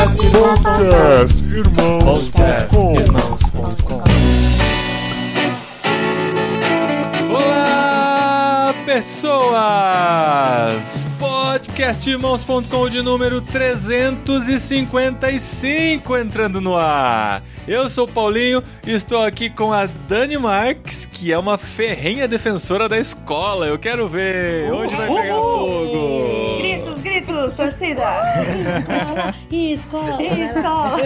Podcast Irmãos.com Olá, pessoas! Podcastirmãos.com de número 355 entrando no ar. Eu sou o Paulinho e estou aqui com a Dani Marques, que é uma ferrenha defensora da escola. Eu quero ver. Hoje vai pegar fogo. Torcida! Ih, escola! Ih, escola!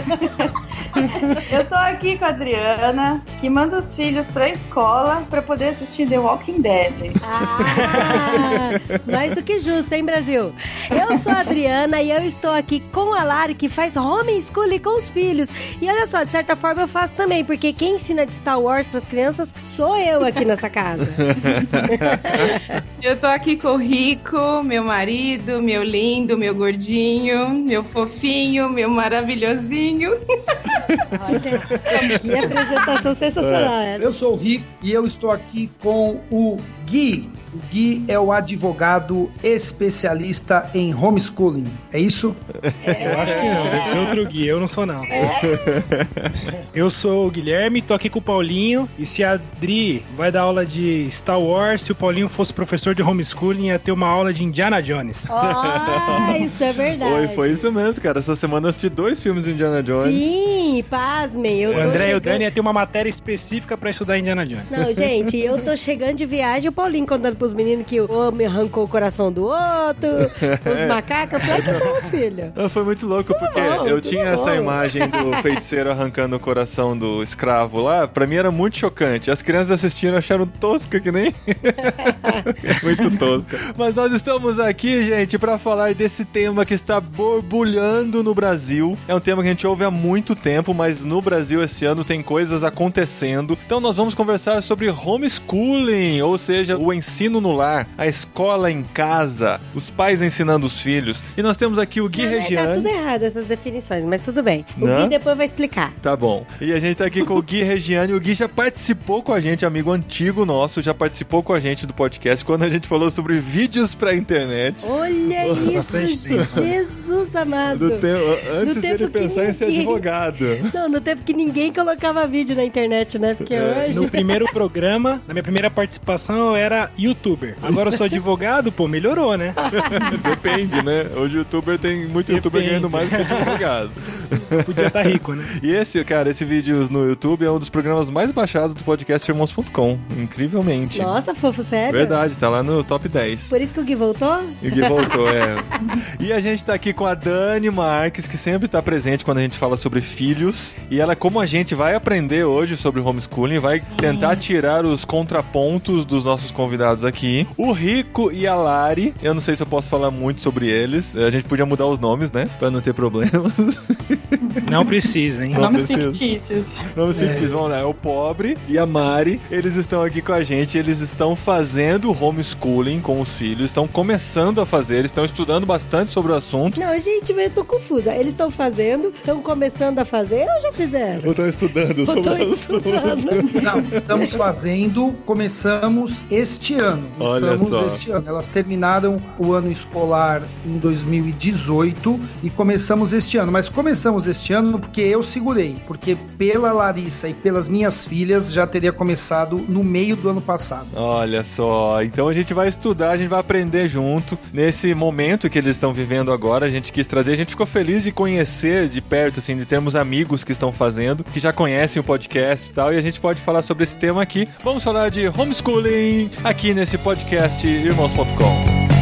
Eu tô aqui com a Adriana, que manda os filhos pra escola pra poder assistir The Walking Dead. Ah, mais do que justo, hein, Brasil? Eu sou a Adriana e eu estou aqui com a Lari, que faz homeschooling com os filhos. E olha só, de certa forma eu faço também, porque quem ensina de Star Wars pras crianças sou eu aqui nessa casa. Eu tô aqui com o Rico, meu marido, meu lindo, meu gordinho, meu fofinho, meu maravilhosinho. Olha, que apresentação sensacional essa. Eu sou o Rico e eu estou aqui com o Gui. O Gui é o advogado especialista em homeschooling. É isso? Eu acho que não, deve ser outro guia, eu não sou não. Eu sou o Guilherme, tô aqui com o Paulinho, e se a Adri vai dar aula de Star Wars, se o Paulinho fosse professor de homeschooling, ia ter uma aula de Indiana Jones. Ah, isso é verdade. Oi, foi isso mesmo, cara. Essa semana eu assisti dois filmes de Indiana Jones. Sim, pasmem, eu O tô André e o chegando... Dani ia ter uma matéria específica pra estudar Indiana Jones. Não, gente, eu tô chegando de viagem, o Paulinho contando pros meninos que o homem arrancou o coração do outro, os macacos. Eu falei, "Ah, que bom, filho. Foi muito louco, porque eu tinha essa bom. imagem do feiticeiro arrancando o coração do escravo lá. Pra mim era muito chocante. As crianças assistindo acharam tosca que nem. muito tosca. Mas nós estamos aqui, gente, pra falar desse tema que está borbulhando no Brasil. É um tema que a gente ouve há muito tempo, mas no Brasil esse ano tem coisas acontecendo. Então nós vamos conversar sobre homeschooling, ou seja, o ensino no lar, a escola em casa, os pais ensinando os filhos. E nós temos aqui o Gui né, Regiane. Tá tudo errado essas definições, mas tudo bem. O Não? Gui depois vai explicar. Tá bom. E a gente tá aqui com o Gui Regiane. O Gui já participou com a gente, amigo antigo nosso, já participou com a gente do podcast quando a gente falou sobre vídeos pra internet. Olha isso, Jesus amado. Do tempo, antes Do tempo dele pensar em ser ninguém- advogado. Não, no tempo que ninguém colocava vídeo na internet, né? Porque É, hoje... No primeiro programa, na minha primeira participação, eu era youtuber. Agora eu sou advogado, pô, melhorou, né? Depende, né? Hoje o youtuber tem muito youtuber Depende. ganhando mais do que advogado. Podia estar rico, né? E esse, cara, esse vídeo no YouTube é um dos programas mais baixados do podcast Irmãos.com. Incrivelmente. Nossa, fofo, sério? Verdade, tá lá no top 10. Por isso que o Gui voltou? E o Gui voltou, é. E a gente tá aqui com a Dani Marques, que sempre tá presente quando a gente fala sobre filhos. E ela, como a gente vai aprender hoje sobre homeschooling, vai tentar tirar os contrapontos dos nossos convidados aqui. O Rico e a Lari, eu não sei se eu posso falar muito sobre eles. A gente podia mudar os nomes, né? Pra não ter problemas. Não precisa, hein? Não Nomes precisa. fictícios. Nomes fictícios, vamos lá. É o Pobre e a Mari. Eles estão aqui com a gente. Eles estão fazendo homeschooling com os filhos. Estão começando a fazer. Eles estão estudando bastante sobre o assunto. Não, gente, eu tô confusa. Eles estão fazendo, estão começando a fazer ou já fizeram? Ou estão estudando Ou sobre o assunto. estudando? Não, estamos fazendo, começamos este ano. Olha Começamos só. este ano. Elas terminaram o ano escolar em 2018 e começamos este ano. Mas começamos este ano porque eu segurei, porque pela Larissa e pelas minhas filhas já teria começado no meio do ano passado. Olha só, então a gente vai estudar, a gente vai aprender junto. Nesse momento que eles estão vivendo agora, a gente quis trazer, a gente ficou feliz de conhecer de perto, assim, de termos amigos que estão fazendo, que já conhecem o podcast e tal, e a gente pode falar sobre esse tema aqui. Vamos falar de homeschooling aqui nesse podcast irmãos.com.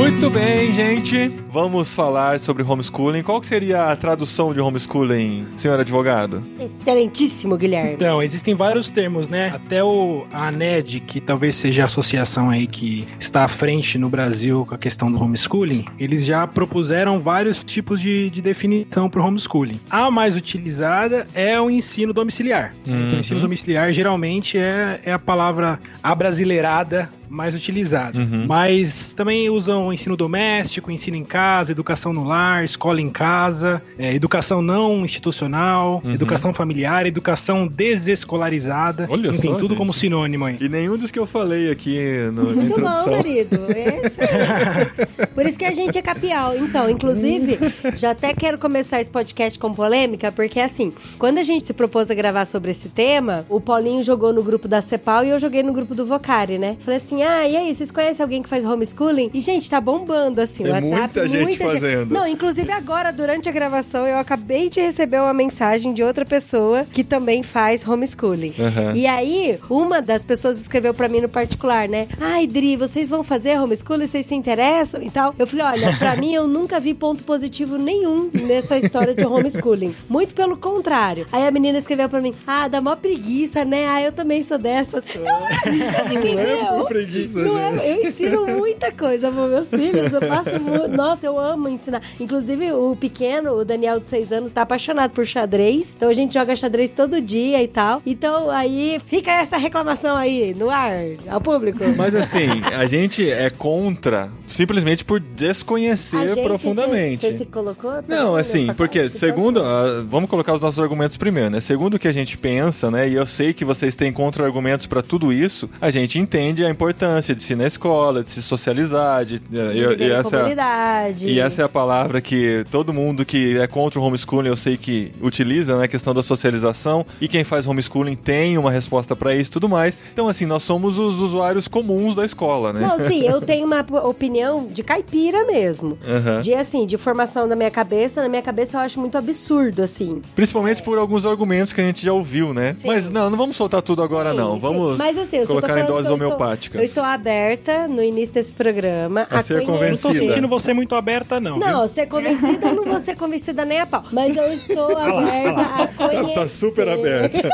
Muito bem, gente. Vamos falar sobre homeschooling. Qual que seria a tradução de homeschooling, senhor advogado? Excelentíssimo, Guilherme. Então, existem vários termos, né? Até o a ANED, que talvez seja a associação aí que está à frente no Brasil com a questão do homeschooling, eles já propuseram vários tipos de, de definição para o homeschooling. A mais utilizada é o ensino domiciliar. Uhum. O ensino domiciliar geralmente é, é a palavra abrasileirada mais utilizado. Uhum. Mas também usam ensino doméstico, ensino em casa, educação no lar, escola em casa, é, educação não institucional, Uhum. educação familiar, educação desescolarizada. Olha Enfim, só, tudo gente. como sinônimo aí. E nenhum dos que eu falei aqui no, Muito bom, introdução. marido. É isso aí. Por isso que a gente é capial. Então, inclusive, já até quero começar esse podcast com polêmica, porque assim, quando a gente se propôs a gravar sobre esse tema, o Paulinho jogou no grupo da Cepal e eu joguei no grupo do Vocari, né? Falei assim: ah, e aí, vocês conhecem alguém que faz homeschooling? E, gente, tá bombando, assim, Tem o WhatsApp. muita gente fazendo. Não, inclusive agora, durante a gravação, eu acabei de receber uma mensagem de outra pessoa que também faz homeschooling. Aham. E aí, uma das pessoas escreveu pra mim no particular, né? Ai, Dri, vocês vão fazer homeschooling? Vocês se interessam e tal? Eu falei, olha, pra mim eu nunca vi ponto positivo nenhum nessa história de homeschooling. Muito pelo contrário. Aí a menina escreveu pra mim, ah, dá mó preguiça, né? Ah, eu também sou dessa. Eu, eu fiquei, é meu, preguiça, não é- eu ensino muita coisa pros meus filhos. Eu faço mu- Nossa, eu amo ensinar. Inclusive, o pequeno, o Daniel de 6 anos, tá apaixonado por xadrez. Então a gente joga xadrez todo dia e tal. Então aí fica essa reclamação aí no ar, ao público. Mas assim, a gente é contra simplesmente por A desconhecer gente, profundamente. Você, você se colocou? Tá Não, assim, Pra porque parte, segundo, ah, vamos colocar os nossos argumentos primeiro, né? Segundo o que a gente pensa, né? E eu sei que vocês têm contra-argumentos pra tudo isso. A gente entende a importância de se ir na escola, de se socializar, de, e, Viver e essa comunidade. e essa é a palavra que todo mundo que é contra o homeschooling eu sei que utiliza, né? A questão da socialização. E quem faz homeschooling tem uma resposta pra isso e tudo mais. Então, assim, nós somos os usuários comuns da escola, né? Não, sim, eu tenho uma opinião de caipira mesmo. Aham. De assim, de formação da minha cabeça, na minha cabeça eu acho muito absurdo, assim. Principalmente por alguns argumentos que a gente já ouviu, né? Sim. Mas não, não vamos soltar tudo agora, Sim, não. sim. Vamos Mas, assim, eu colocar em doses eu homeopáticas. Eu estou aberta no início desse programa A ser Não tô convencida. sentindo você muito aberta, não. Não, viu? ser convencida, eu não vou ser convencida nem a pau. Mas eu estou aberta a conhecer. Tá super aberta.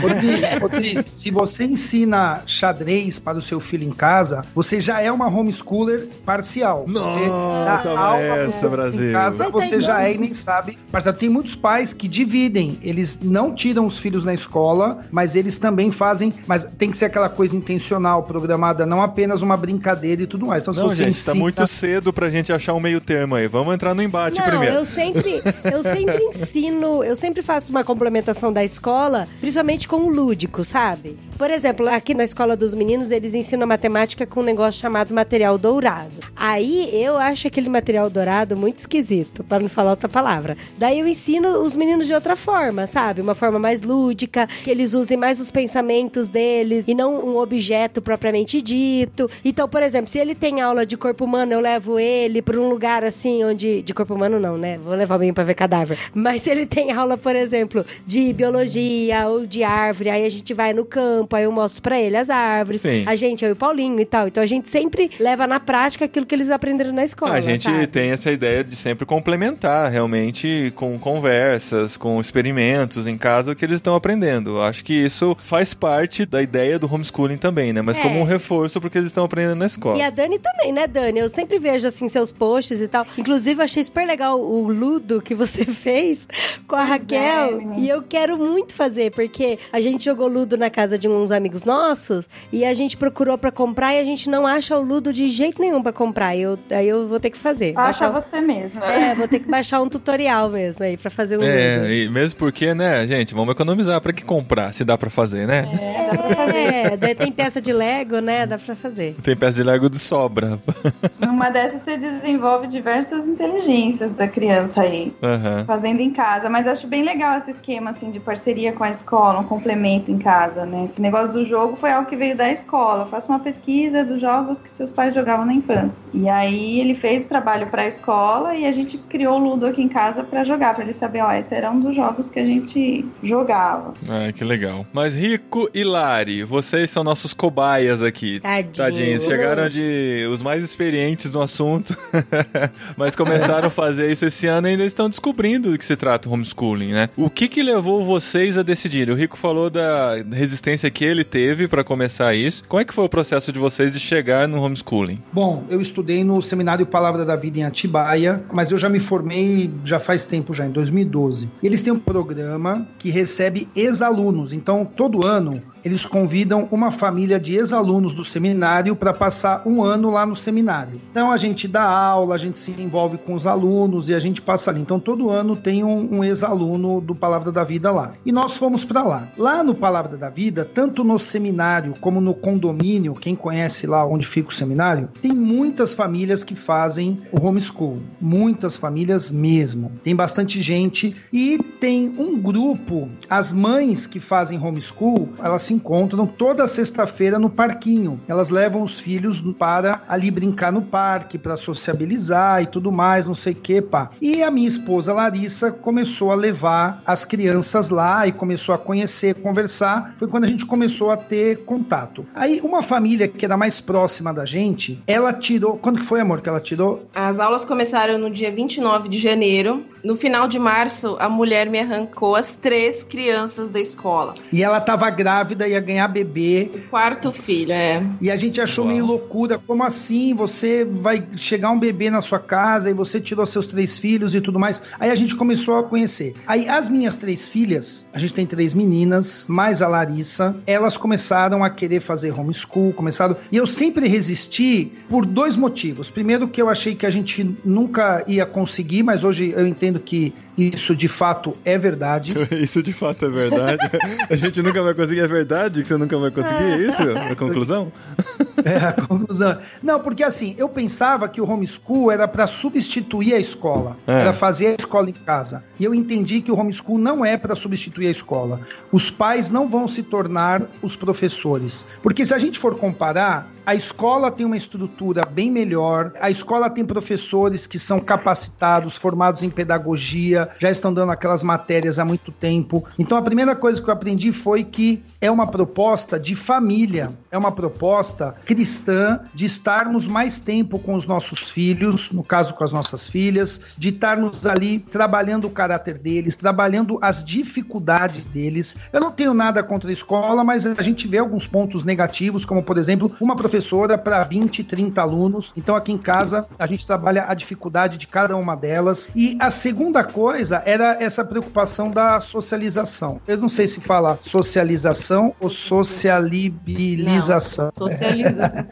Rodrigo, Rodrigo, se você ensina xadrez para o seu filho em casa, você já é uma homeschooler parcial. Você Não, dá toma aula pro essa, Brasil. Em casa, Você tá você já é e nem sabe. Mas tem muitos pais que dividem. Eles não tiram os filhos na escola, mas eles também fazem. Mas tem que ser aquela coisa intencional, programada, não apenas uma brincadeira e tudo mais. Então, se Não, você gente, tá ensina- muito cedo pra gente achar um meio termo aí. Vamos entrar no embate Não, primeiro. eu sempre, eu sempre ensino, eu sempre faço uma complementação da escola, principalmente com o lúdico, sabe? Por exemplo, aqui na escola dos meninos, eles ensinam matemática com um negócio chamado material dourado. Aí eu acho aquele material dourado muito esquisito, para não falar outra palavra. Daí eu ensino os meninos de outra forma, sabe? Uma forma mais lúdica, que eles usem mais os pensamentos deles e não um objeto propriamente dito. Então, por exemplo, se ele tem aula de corpo humano, eu levo ele para um lugar assim onde de corpo humano não, né? Vou levar o menino para ver cadáver. Mas se ele tem aula, por exemplo, de biologia ou de árvore, aí a gente vai no campo, aí eu mostro para ele as árvores. Sim. A gente, eu e o Paulinho e tal. Então a gente sempre leva na prática aquilo que eles aprenderam na escola. a gente sabe? tem essa ideia de sempre complementar realmente com conversas, com experimentos em casa o que eles estão aprendendo. Acho que isso faz parte da ideia do homeschooling também, né? Mas É. como um reforço porque eles estão aprendendo na escola. E a Dani também, né, Dani? Eu sempre vejo, assim, seus posts e tal. Inclusive, eu achei super legal o Ludo que você fez com a Raquel. menina. e eu quero muito fazer, porque a gente jogou Ludo na casa de uns amigos nossos e a gente procurou pra comprar e a gente não acha o Ludo de jeito nenhum pra comprar. E eu, aí eu vou ter que fazer. Acha Baixar- você mesmo. É, vou ter que baixar um tutorial mesmo aí pra fazer o É, Ludo. e mesmo porque, né, gente, vamos economizar pra que comprar, se dá pra fazer, né? É, dá pra fazer. É, daí tem peça de Lego, né? Dá pra fazer. Tem peça de Lego de sobra. Numa dessas você desenvolve diversas inteligências da criança aí. Aham. Fazendo em casa, mas eu acho bem legal esse esquema assim de parceria com a escola, um complemento em casa, né? Esse negócio do jogo foi algo que veio da escola. Faça uma pesquisa dos jogos que seus pais jogavam na infância. E aí ele fez o trabalho para a escola e a gente criou o Ludo aqui em casa para jogar, para ele saber, ó, esse era um dos jogos que a gente jogava. Ah, que legal. Mas Rico e Lari, vocês são nossos cobaias aqui. Tadinho. Tadinhos, chegaram de os mais experientes no assunto, mas começaram a fazer isso esse ano e ainda estão descobrindo do que se trata o homeschooling, né? O que que levou vocês a decidir? O Rico falou da resistência que ele teve para começar isso. Como é que foi o processo de vocês de chegar no homeschooling? Bom, eu estudei no Seminário Palavra da Vida em Atibaia, mas eu já me formei já faz tempo, já em 2012. Eles têm um programa que recebe ex-alunos, então todo ano eles convidam uma família de ex-alunos do seminário para passar um ano lá no seminário. Então a gente dá aula, a gente se envolve com os alunos e a gente passa ali. Então todo ano tem um, um ex-aluno do Palavra da Vida lá. E nós fomos para lá. Lá no Palavra da Vida, tanto no seminário como no condomínio, quem conhece lá onde fica o seminário, tem muitas famílias que fazem o homeschool. Muitas famílias mesmo. Tem bastante gente e tem um grupo, as mães que fazem homeschool, elas se encontram toda sexta-feira no parquinho. Elas levam os filhos para ali brincar no parque, para sociabilizar e tudo mais, não sei o que, pá. E a minha esposa Larissa começou a levar as crianças lá e começou a conhecer, conversar. Foi quando a gente começou a ter contato. Aí uma família que era mais próxima da gente, ela tirou. Quando que foi, amor, que ela tirou? As aulas começaram no dia 29 de janeiro. No final de março, a mulher me arrancou as três crianças da escola. E ela tava grávida, ia ganhar bebê. O quarto filho, é. E a gente achou Uau. meio loucura. Como assim? Você vai chegar um bebê na sua casa e você tirou seus três filhos e tudo mais. Aí a gente começou a conhecer. Aí as minhas três filhas, a gente tem três meninas, mais a Larissa, elas começaram a querer fazer homeschool, começaram. E eu sempre resisti por dois motivos. Primeiro, que eu achei que a gente nunca ia conseguir, mas hoje eu entendo que isso de fato é verdade. isso de fato é verdade. a gente nunca vai conseguir, é verdade que você nunca vai conseguir, é isso? A conclusão? É, a conclusão. Não, porque assim, eu pensava que o homeschool era para substituir a escola, é. era fazer a escola em casa. E eu entendi que o homeschool não é para substituir a escola. Os pais não vão se tornar os professores. Porque se a gente for comparar, a escola tem uma estrutura bem melhor, a escola tem professores que são capacitados, formados em pedagogia, já estão dando aquelas matérias há muito tempo. Então a primeira coisa que eu aprendi foi que é uma proposta de família, é uma proposta cristã de estarmos mais tempo com os nossos filhos, no caso com as nossas filhas, de estarmos ali trabalhando o caráter deles, trabalhando as dificuldades deles. Eu não tenho nada contra a escola, mas a gente vê alguns pontos negativos, como por exemplo, uma professora para 20, 30 alunos. Então aqui em casa a gente trabalha a dificuldade de cada uma delas. E a segunda coisa era essa preocupação da socialização. Eu não sei se fala socialização ou socialibilização. Não, socialização.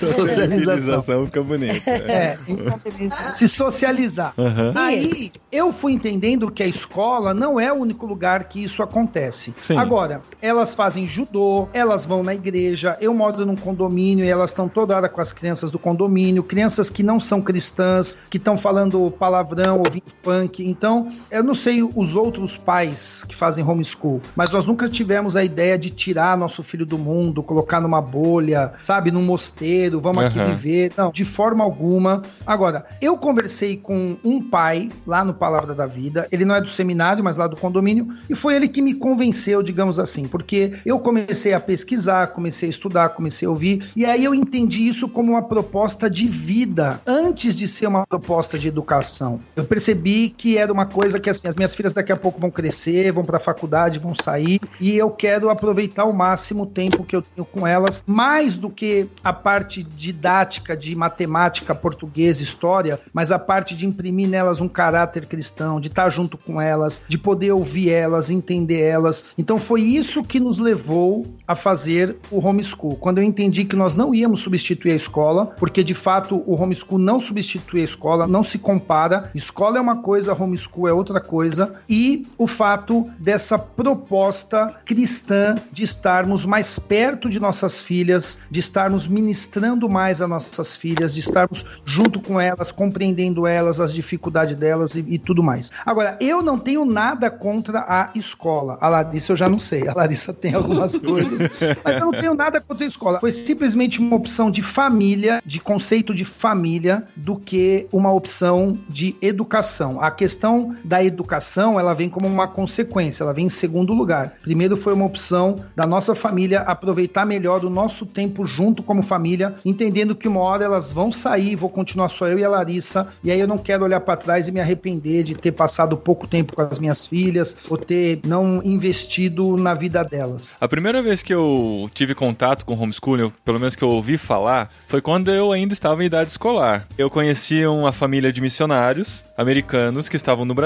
socialização fica bonito. É, se socializar. Uhum. Aí eu fui entendendo que a escola não é o único lugar que isso acontece. Sim. Agora, elas fazem judô, elas vão na igreja, eu moro num condomínio e elas estão toda hora com as crianças do condomínio, crianças que não são cristãs, que estão falando palavrão, ouvindo funk. Então, eu não sei os outros pais que fazem homeschool, mas nós nunca tivemos a ideia de tirar nosso filho do mundo, colocar numa bolha, sabe, num mosteiro, vamos uhum. aqui viver. Não, de forma alguma. Agora, eu conversei com um pai lá no Palavra da Vida, ele não é do seminário, mas lá do condomínio, e foi ele que me convenceu, digamos assim, porque eu comecei a pesquisar, comecei a estudar, comecei a ouvir, e aí eu entendi isso como uma proposta de vida, antes de ser uma proposta de educação. Eu percebi que era uma coisa que assim, as minhas filhas daqui a pouco vão crescer, vão para a faculdade, vão sair, e eu quero aproveitar ao máximo o tempo que eu tenho com elas, mais do que a parte didática de matemática, português, história, mas a parte de imprimir nelas um caráter cristão, de estar junto com elas, de poder ouvir elas, entender elas. Então foi isso que nos levou a fazer o homeschool. Quando eu entendi que nós não íamos substituir a escola, porque de fato o homeschool não substitui a escola, não se compara. Escola é uma coisa, homeschool é outra coisa. E o fato dessa proposta cristã de estarmos mais perto de nossas filhas, de estarmos ministrando mais a nossas filhas, de estarmos junto com elas, compreendendo elas, as dificuldades delas e, e tudo mais. Agora, eu não tenho nada contra a escola. A Larissa eu já não sei. A Larissa tem algumas coisas. Mas eu não tenho nada contra a escola. Foi simplesmente uma opção de família, de conceito de família, do que uma opção de educação. A questão da educação, ela vem como uma consequência, ela vem em segundo lugar. Primeiro foi uma opção da nossa família aproveitar melhor o nosso tempo junto como família, entendendo que uma hora elas vão sair, vou continuar só eu e a Larissa, e aí eu não quero olhar para trás e me arrepender de ter passado pouco tempo com as minhas filhas, ou ter não investido na vida delas. A primeira vez que eu tive contato com homeschooling, pelo menos que eu ouvi falar, foi quando eu ainda estava em idade escolar. Eu conhecia uma família de missionários americanos que estavam no Brasil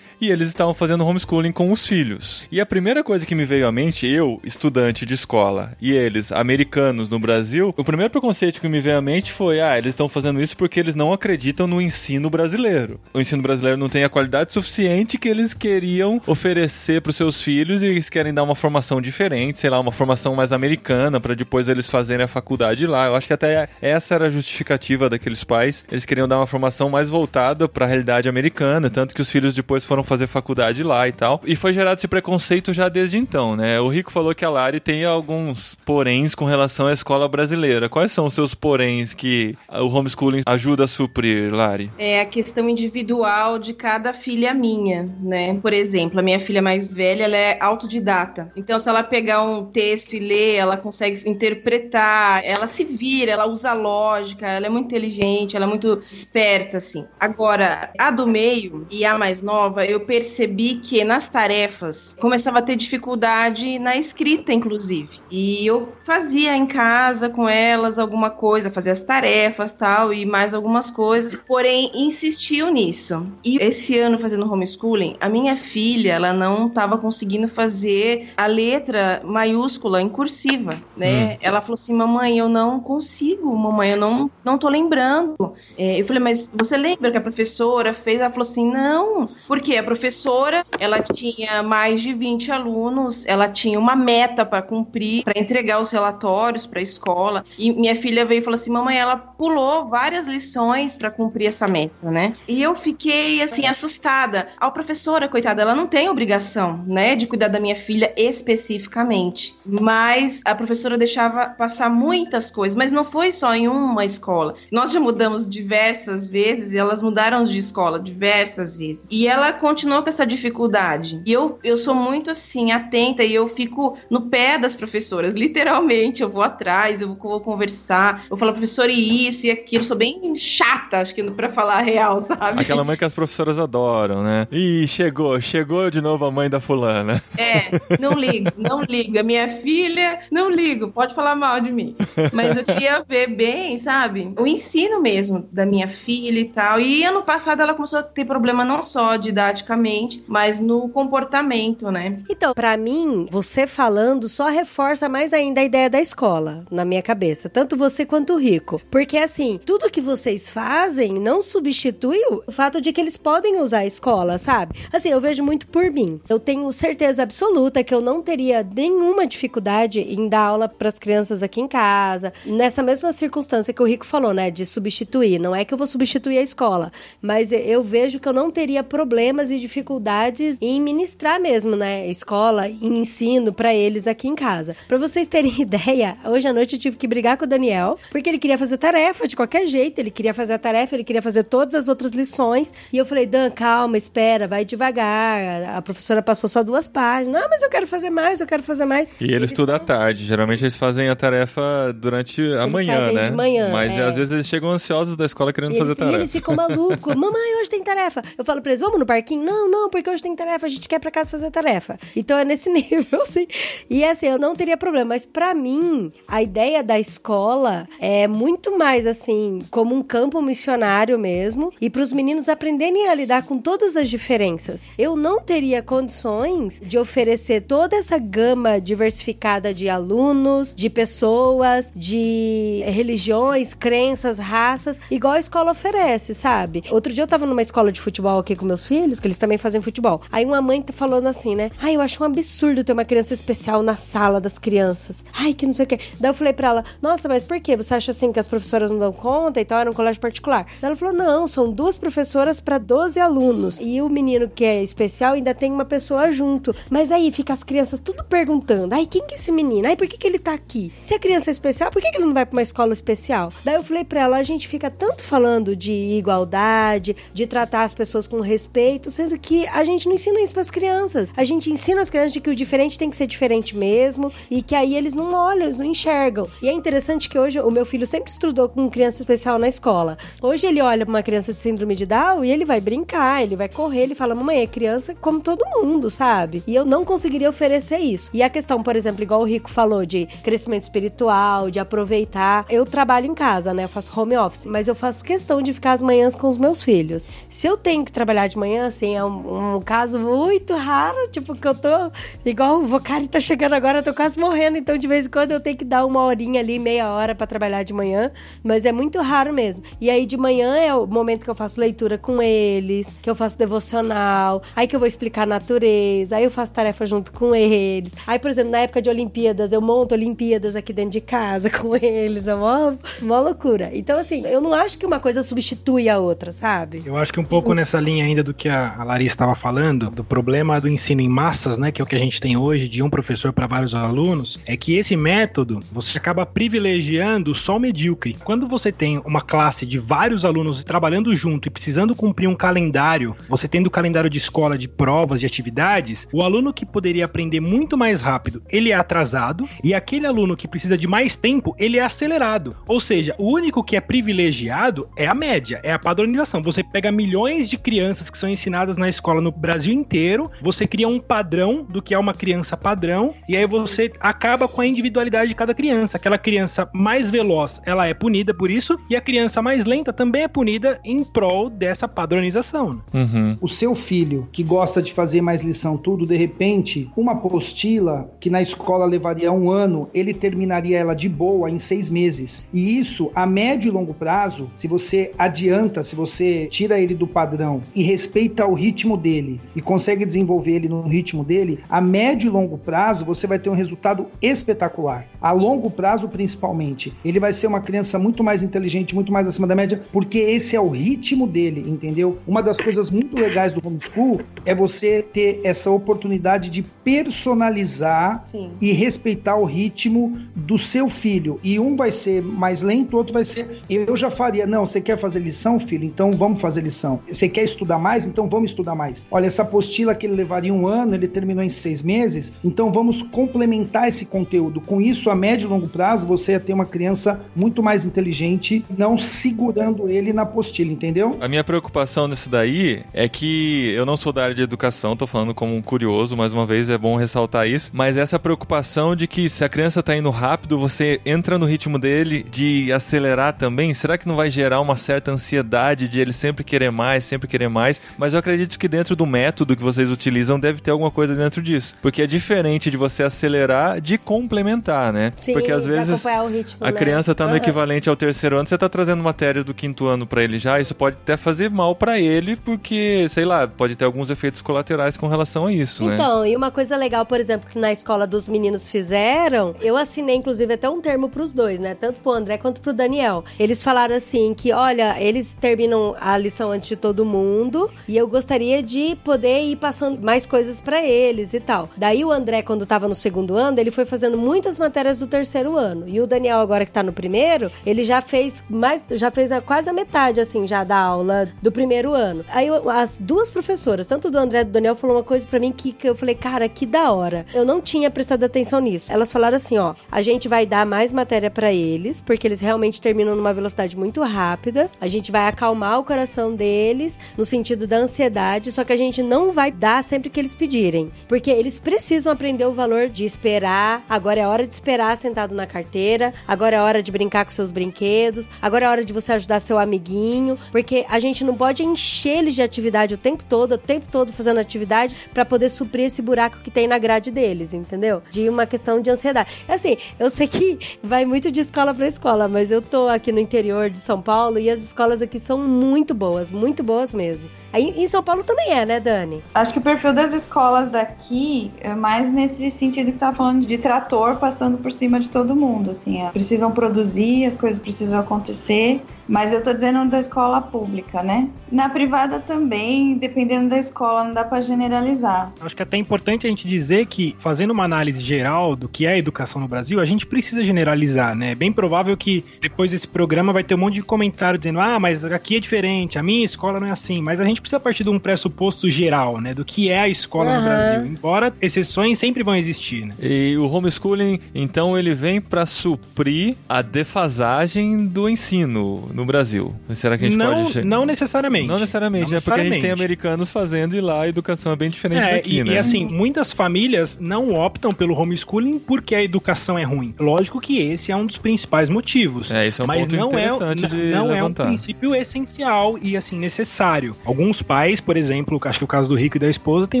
e eles estavam fazendo homeschooling com os filhos. E a primeira coisa que me veio à mente, eu, estudante de escola, e eles, americanos no Brasil, o primeiro preconceito que me veio à mente foi: ah, eles estão fazendo isso porque eles não acreditam no ensino brasileiro. O ensino brasileiro não tem a qualidade suficiente que eles queriam oferecer para os seus filhos e eles querem dar uma formação diferente, sei lá, uma formação mais americana para depois eles fazerem a faculdade lá. Eu acho que até essa era a justificativa daqueles pais. Eles queriam dar uma formação mais voltada para a realidade americana, tanto que os filhos depois foram fazer faculdade lá e tal. E foi gerado esse preconceito já desde então, né? O Rico falou que a Lari tem alguns poréns com relação à escola brasileira. Quais são os seus poréns que o homeschooling ajuda a suprir, Lari? É a questão individual de cada filha minha, né? Por exemplo, a minha filha mais velha, ela é autodidata. Então, se ela pegar um texto e ler, ela consegue interpretar, ela se vira, ela usa lógica, ela é muito inteligente, ela é muito esperta, assim. Agora, a do meio e a mais nova, eu percebi que nas tarefas começava a ter dificuldade na escrita, inclusive. E eu fazia em casa com elas alguma coisa, fazia as tarefas tal, e mais algumas coisas, porém insistiu nisso. E esse ano fazendo homeschooling, a minha filha, ela não estava conseguindo fazer a letra maiúscula em cursiva, né? Hum. Ela falou assim: "Mamãe, eu não consigo, mamãe, eu não não tô lembrando". É, eu falei: "Mas você lembra que a professora fez?" Ela falou assim: "Não, porque a professora, ela tinha mais de 20 alunos, ela tinha uma meta para cumprir, para entregar os relatórios para a escola, e minha filha veio e falou assim: "Mamãe, ela pulou várias lições para cumprir essa meta, né?" E eu fiquei assim assustada. A professora, coitada, ela não tem obrigação, né, de cuidar da minha filha especificamente, mas a professora deixava passar muitas coisas, mas não foi só em uma escola. Nós já mudamos diversas vezes e elas mudaram de escola diversas vezes. E ela continuou com essa dificuldade. E eu, eu sou muito assim, atenta e eu fico no pé das professoras, literalmente. Eu vou atrás, eu vou conversar, eu falo, professor, e isso e aquilo. Eu sou bem chata, acho que pra falar a real, sabe? Aquela mãe que as professoras adoram, né? Ih, chegou, chegou de novo a mãe da fulana. É, não ligo, não ligo. A minha filha, não ligo, pode falar mal de mim. Mas eu queria ver bem, sabe? O ensino mesmo da minha filha e tal. E ano passado ela começou a ter problema não só didaticamente, mas no comportamento, né? Então, para mim, você falando só reforça mais ainda a ideia da escola na minha cabeça, tanto você quanto o Rico. Porque assim, tudo que vocês fazem não substitui o fato de que eles podem usar a escola, sabe? Assim, eu vejo muito por mim. Eu tenho certeza absoluta que eu não teria nenhuma dificuldade em dar aula para as crianças aqui em casa, nessa mesma circunstância que o Rico falou, né, de substituir. Não é que eu vou substituir a escola, mas eu vejo que eu não teria problemas e dificuldades em ministrar mesmo, né, escola e ensino para eles aqui em casa. Para vocês terem ideia, hoje à noite eu tive que brigar com o Daniel, porque ele queria fazer tarefa de qualquer jeito, ele queria fazer a tarefa, ele queria fazer todas as outras lições, e eu falei: "Dan, calma, espera, vai devagar". A professora passou só duas páginas. "Não, mas eu quero fazer mais, eu quero fazer mais". E ele estuda à tarde. Geralmente eles fazem a tarefa durante a eles manhã, né? De manhã, mas é. às vezes eles chegam ansiosos da escola querendo eles, fazer tarefa. E eles ficam malucos. Mamãe, hoje tem tarefa. Eu falo pra eles, vamos no parquinho? Não, não, porque hoje tem tarefa, a gente quer pra casa fazer tarefa. Então é nesse nível, assim. E assim, eu não teria problema. Mas para mim, a ideia da escola é muito mais assim, como um campo missionário mesmo. E para os meninos aprenderem a lidar com todas as diferenças. Eu não teria condições de oferecer toda essa gama diversificada de alunos, de pessoas, de religiões, crenças, raças, igual a escola oferece, sabe? Outro dia eu tava numa escola de futebol aqui com meus filhos, que eles também fazem futebol. Aí uma mãe tá falando assim, né? Ai, eu acho um absurdo ter uma criança especial na sala das crianças. Ai, que não sei o quê. Daí eu falei pra ela, nossa, mas por quê? Você acha assim que as professoras não dão conta e tal? Era um colégio particular. Daí ela falou, não, são duas professoras para 12 alunos. E o menino que é especial ainda tem uma pessoa junto. Mas aí fica as crianças tudo perguntando, ai, quem que é esse menino? Ai, por que, que ele tá aqui? Se a criança é especial, por que, que ele não vai pra uma escola especial? Daí eu falei pra ela, a gente fica tanto falando de igualdade, de tratar as pessoas com respeito, sendo que a gente não ensina isso para as crianças. A gente ensina as crianças de que o diferente tem que ser diferente mesmo e que aí eles não olham, eles não enxergam. E é interessante que hoje o meu filho sempre estudou com criança especial na escola. Hoje ele olha pra uma criança de síndrome de Down e ele vai brincar, ele vai correr, ele fala: Mamãe, é criança como todo mundo, sabe? E eu não conseguiria oferecer isso. E a questão, por exemplo, igual o Rico falou, de crescimento espiritual, de aproveitar. Eu trabalho em casa, né? Eu faço home office, mas eu faço questão de ficar as manhãs com os meus filhos. Se eu tenho que trabalhar de manhã, assim, é um, um caso muito raro, tipo, que eu tô. Igual o Vocari tá chegando agora, eu tô quase morrendo, então de vez em quando eu tenho que dar uma horinha ali, meia hora para trabalhar de manhã, mas é muito raro mesmo. E aí de manhã é o momento que eu faço leitura com eles, que eu faço devocional, aí que eu vou explicar a natureza, aí eu faço tarefa junto com eles. Aí, por exemplo, na época de Olimpíadas, eu monto Olimpíadas aqui dentro de casa com eles, é uma, uma loucura. Então, assim, eu não acho que uma coisa substitui a outra, sabe? Eu acho que um pouco nessa linha ainda do que a, Larissa estava falando, do problema do ensino em massas, né, que é o que a gente tem hoje, de um professor para vários alunos, é que esse método você acaba privilegiando só o medíocre. Quando você tem uma classe de vários alunos trabalhando junto e precisando cumprir um calendário, você tendo o calendário de escola de provas, de atividades, o aluno que poderia aprender muito mais rápido, ele é atrasado, e aquele aluno que precisa de mais tempo, ele é acelerado. Ou seja, o único que é privilegiado é a média, é a padronização. Você pega milhões de crianças que são ensinadas na escola no Brasil inteiro, você cria um padrão do que é uma criança padrão, e aí você acaba com a individualidade de cada criança. Aquela criança mais veloz, ela é punida por isso, e a criança mais lenta também é punida em prol dessa padronização. Uhum. O seu filho, que gosta de fazer mais lição tudo, de repente, uma apostila que na escola levaria um ano, ele terminaria ela de boa em seis meses. E isso, a médio e longo prazo, se você adianta, se você tira ele do padrão e respeita o ritmo dele e consegue desenvolver ele no ritmo dele, a médio e longo prazo você vai ter um resultado espetacular. A longo prazo, principalmente, ele vai ser uma criança muito mais inteligente, muito mais acima da média, porque esse é o ritmo dele, entendeu? Uma das coisas muito legais do homeschool é você ter essa oportunidade de personalizar Sim. e respeitar o ritmo do seu filho. E um vai ser mais lento, o outro vai ser. Eu já faria, não, você quer fazer lição, filho? Então vamos fazer lição. Você quer estudar mais? Então vamos estudar mais. Olha, essa apostila que ele levaria um ano, ele terminou em seis meses, então vamos complementar esse conteúdo. Com isso, a médio e longo prazo, você ia ter uma criança muito mais inteligente, não segurando ele na apostila, entendeu? A minha preocupação nisso daí é que eu não sou da área de educação, tô falando como um curioso, mais uma vez é bom ressaltar isso, mas essa preocupação de que se a criança tá indo rápido, você entra no ritmo dele de acelerar também, será que não vai gerar uma certa ansiedade de ele sempre querer mais, sempre querer mais? Mas eu acredito que dentro do método que vocês utilizam deve ter alguma coisa dentro disso, porque é diferente de você acelerar de complementar, né? Sim, porque às vezes ritmo, a né? criança tá no Aham. equivalente ao terceiro ano, você tá trazendo matérias do quinto ano pra ele já, isso pode até fazer mal pra ele, porque, sei lá, pode ter alguns efeitos colaterais com relação a isso, né? Então, e uma coisa legal, por exemplo, que na escola dos meninos fizeram, eu assinei inclusive até um termo pros dois, né? Tanto pro André quanto pro Daniel. Eles falaram assim que, olha, eles terminam a lição antes de todo mundo e eu gostaria de poder ir passando mais coisas pra eles e tal. Daí o André, quando tava no segundo ano, ele foi fazendo muitas matérias do terceiro ano. E o Daniel, agora que tá no primeiro, ele já fez mais, já fez quase a metade, assim, já da aula do primeiro ano. Aí eu- as duas professoras, tanto do André e do Daniel, falou uma coisa pra mim que, que eu falei, cara, que da hora. Eu não tinha prestado atenção nisso. Elas falaram assim, ó, a gente vai dar mais matéria pra eles, porque eles realmente terminam numa velocidade muito rápida. A gente vai acalmar o coração deles no sentido da ansiedade, só que a gente não vai dar sempre que eles pedirem, porque eles precisam aprender o valor de esperar. Agora é hora de esperar sentado na carteira. Agora é hora de brincar com seus brinquedos. Agora é hora de você ajudar seu amiguinho, porque a gente não pode encher eles de atividade o tempo todo, o tempo todo fazendo atividade pra poder suprir esse buraco que tem na grade deles, entendeu? De uma questão de ansiedade. Assim, eu sei que vai muito de escola pra escola, mas eu tô aqui no interior de São Paulo e as escolas aqui são muito boas, muito boas mesmo. Aí em São Paulo também é, né, Dani? Acho que o perfil das escolas daqui é mais nesse sentido que tá falando de trator passando por cima de todo mundo, assim, é, precisam produzir, as coisas precisam acontecer, Mas eu tô dizendo da escola pública, né? Na privada também, dependendo da escola, não dá para generalizar. Acho que é até importante a gente dizer que, fazendo uma análise geral do que é a educação no Brasil, a gente precisa generalizar, né? É bem provável que depois desse programa vai ter um monte de comentário dizendo, ah, mas aqui é diferente, a minha escola não é assim. Mas a gente precisa partir de um pressuposto geral, né? Do que é a escola uhum. no Brasil. Embora exceções sempre vão existir, né? E o homeschooling, então, ele vem para suprir a defasagem do ensino no Brasil. Será que a gente não, pode... Não necessariamente. Não necessariamente, não é porque a gente tem americanos fazendo e lá a educação é bem diferente é, daqui, e, né? E assim, muitas famílias não optam pelo homeschooling porque a educação é ruim. Lógico que esse é um dos principais motivos. É, isso é um mas ponto não é interessante é, de Não levantar. é um princípio essencial e, assim, necessário. Alguns pais, por exemplo, acho que o caso do Rico e da esposa tem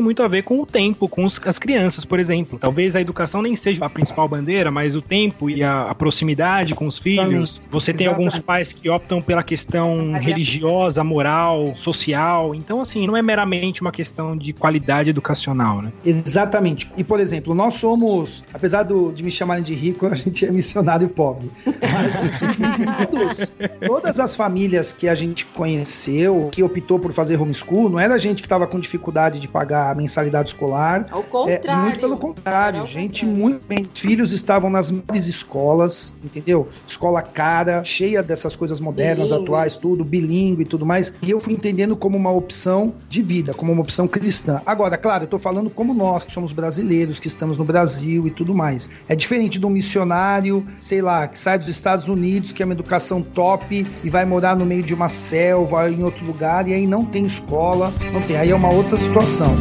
muito a ver com o tempo, com os, as crianças, por exemplo. Talvez a educação nem seja a principal bandeira, mas o tempo e a, a proximidade com os filhos. Você tem Exatamente. alguns pais que optam pela questão religiosa, moral, social. Então, assim, não é meramente uma questão de qualidade educacional, né? Exatamente. E, por exemplo, nós somos, apesar do, de me chamarem de rico, a gente é missionário pobre. Mas todos, todas as famílias que a gente conheceu, que optou por fazer homeschool, não era gente que estava com dificuldade de pagar a mensalidade escolar. Ao contrário. É, muito pelo contrário. gente muito bem. Filhos estavam nas melhores escolas, entendeu? Escola cara, cheia dessas coisas modernas, bilingue. atuais, tudo, bilíngue e tudo mais. E eu fui entendendo como uma opção de vida, como uma opção cristã. Agora, claro, eu tô falando como nós, que somos brasileiros, que estamos no Brasil e tudo mais. É diferente de um missionário, sei lá, que sai dos Estados Unidos, que é uma educação top e vai morar no meio de uma selva, em outro lugar, e aí não tem escola, não tem. Aí é uma outra situação.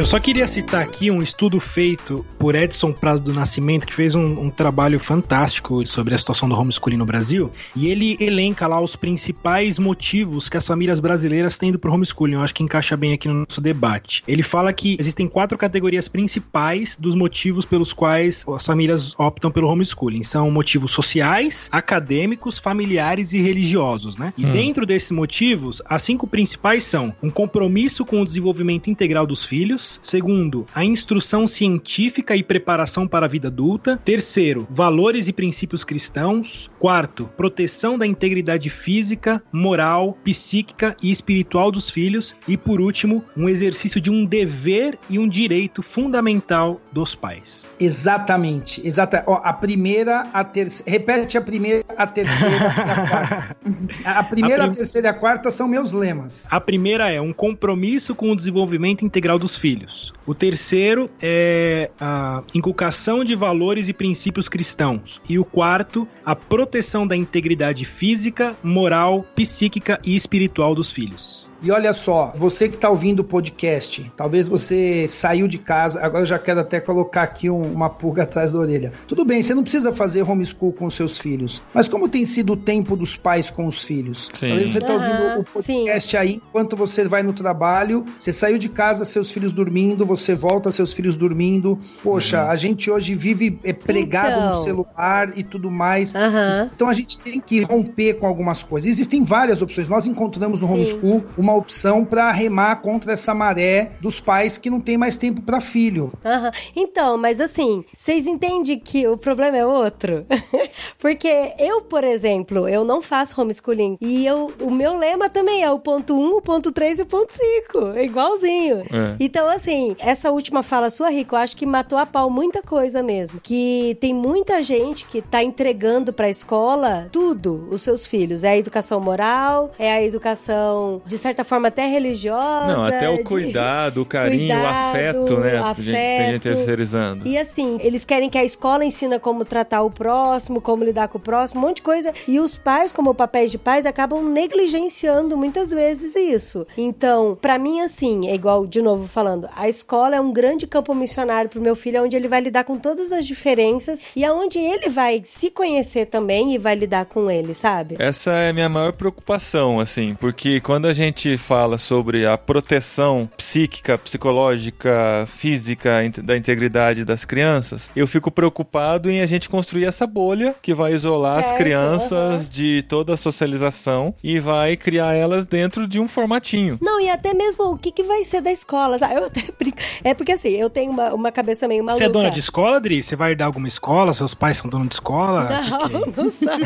Eu só queria citar aqui um estudo feito por Edson Prado do Nascimento, que fez um, um, trabalho fantástico sobre a situação do homeschooling no Brasil, e ele elenca lá os principais motivos que as famílias brasileiras têm ido pro homeschooling. Eu acho que encaixa bem aqui no nosso debate. Ele fala que existem quatro categorias principais dos motivos pelos quais as famílias optam pelo homeschooling. São motivos sociais, acadêmicos, familiares e religiosos, né? E hum. dentro desses motivos, as cinco principais são um compromisso com o desenvolvimento integral dos filhos, Segundo, a instrução científica e preparação para a vida adulta. Terceiro, valores e princípios cristãos. Quarto, proteção da integridade física, moral, psíquica e espiritual dos filhos. E por último, um exercício de um dever e um direito fundamental dos pais. Exatamente, exata. Ó, a primeira, a terceira. Repete a primeira, a terceira e a quarta. A primeira, a, prim... a terceira e a quarta são meus lemas. A primeira é um compromisso com o desenvolvimento integral dos filhos filhos. O terceiro é a inculcação de valores e princípios cristãos. E o quarto, a proteção da integridade física, moral, psíquica e espiritual dos filhos. E olha só, você que está ouvindo o podcast, talvez você saiu de casa, agora eu já quero até colocar aqui um, uma pulga atrás da orelha. Tudo bem, você não precisa fazer homeschool com seus filhos, mas como tem sido o tempo dos pais com os filhos? Sim. Talvez você está ouvindo o podcast sim. aí, enquanto você vai no trabalho, você saiu de casa, seus filhos dormindo, você volta, seus filhos dormindo. Poxa, uhum. a gente hoje vive é, pregado então. no celular e tudo mais. Uhum. Então a gente tem que romper com algumas coisas. Existem várias opções. Nós encontramos no sim. homeschool uma uma opção para remar contra essa maré dos pais que não tem mais tempo para filho. Uhum. Então, mas assim, vocês entendem que o problema é outro? Porque eu, por exemplo, eu não faço homeschooling e eu, o meu lema também é o ponto 1, o ponto 3 e o ponto 5, é igualzinho. É. Então, assim, essa última fala sua, Rico, eu acho que matou a pau muita coisa mesmo. Que tem muita gente que tá entregando pra escola tudo, os seus filhos. É a educação moral, é a educação, de certa certa forma até religiosa. Não, até o cuidado, o carinho, cuidado, o afeto, né? Afeto. Tem gente terceirizando. E assim, eles querem que a escola ensina como tratar o próximo, como lidar com o próximo, um monte de coisa. E os pais, como papéis de pais, acabam negligenciando muitas vezes isso. Então, para mim, assim, é igual, de novo falando, a escola é um grande campo missionário pro meu filho, onde ele vai lidar com todas as diferenças e aonde ele vai se conhecer também e vai lidar com ele, sabe? Essa é a minha maior preocupação, assim, porque quando a gente gente fala sobre a proteção psíquica, psicológica, física da integridade das crianças, eu fico preocupado em a gente construir essa bolha que vai isolar as Certo, crianças aham. de toda a socialização e vai criar elas dentro de um formatinho. Não, e até mesmo o que, que vai ser da escola. Eu até. É porque assim, eu tenho uma, uma cabeça meio maluca. Você é dona de escola, Adri? Você vai dar alguma escola? Seus pais são donos de escola? Não, Que que é? não sabe.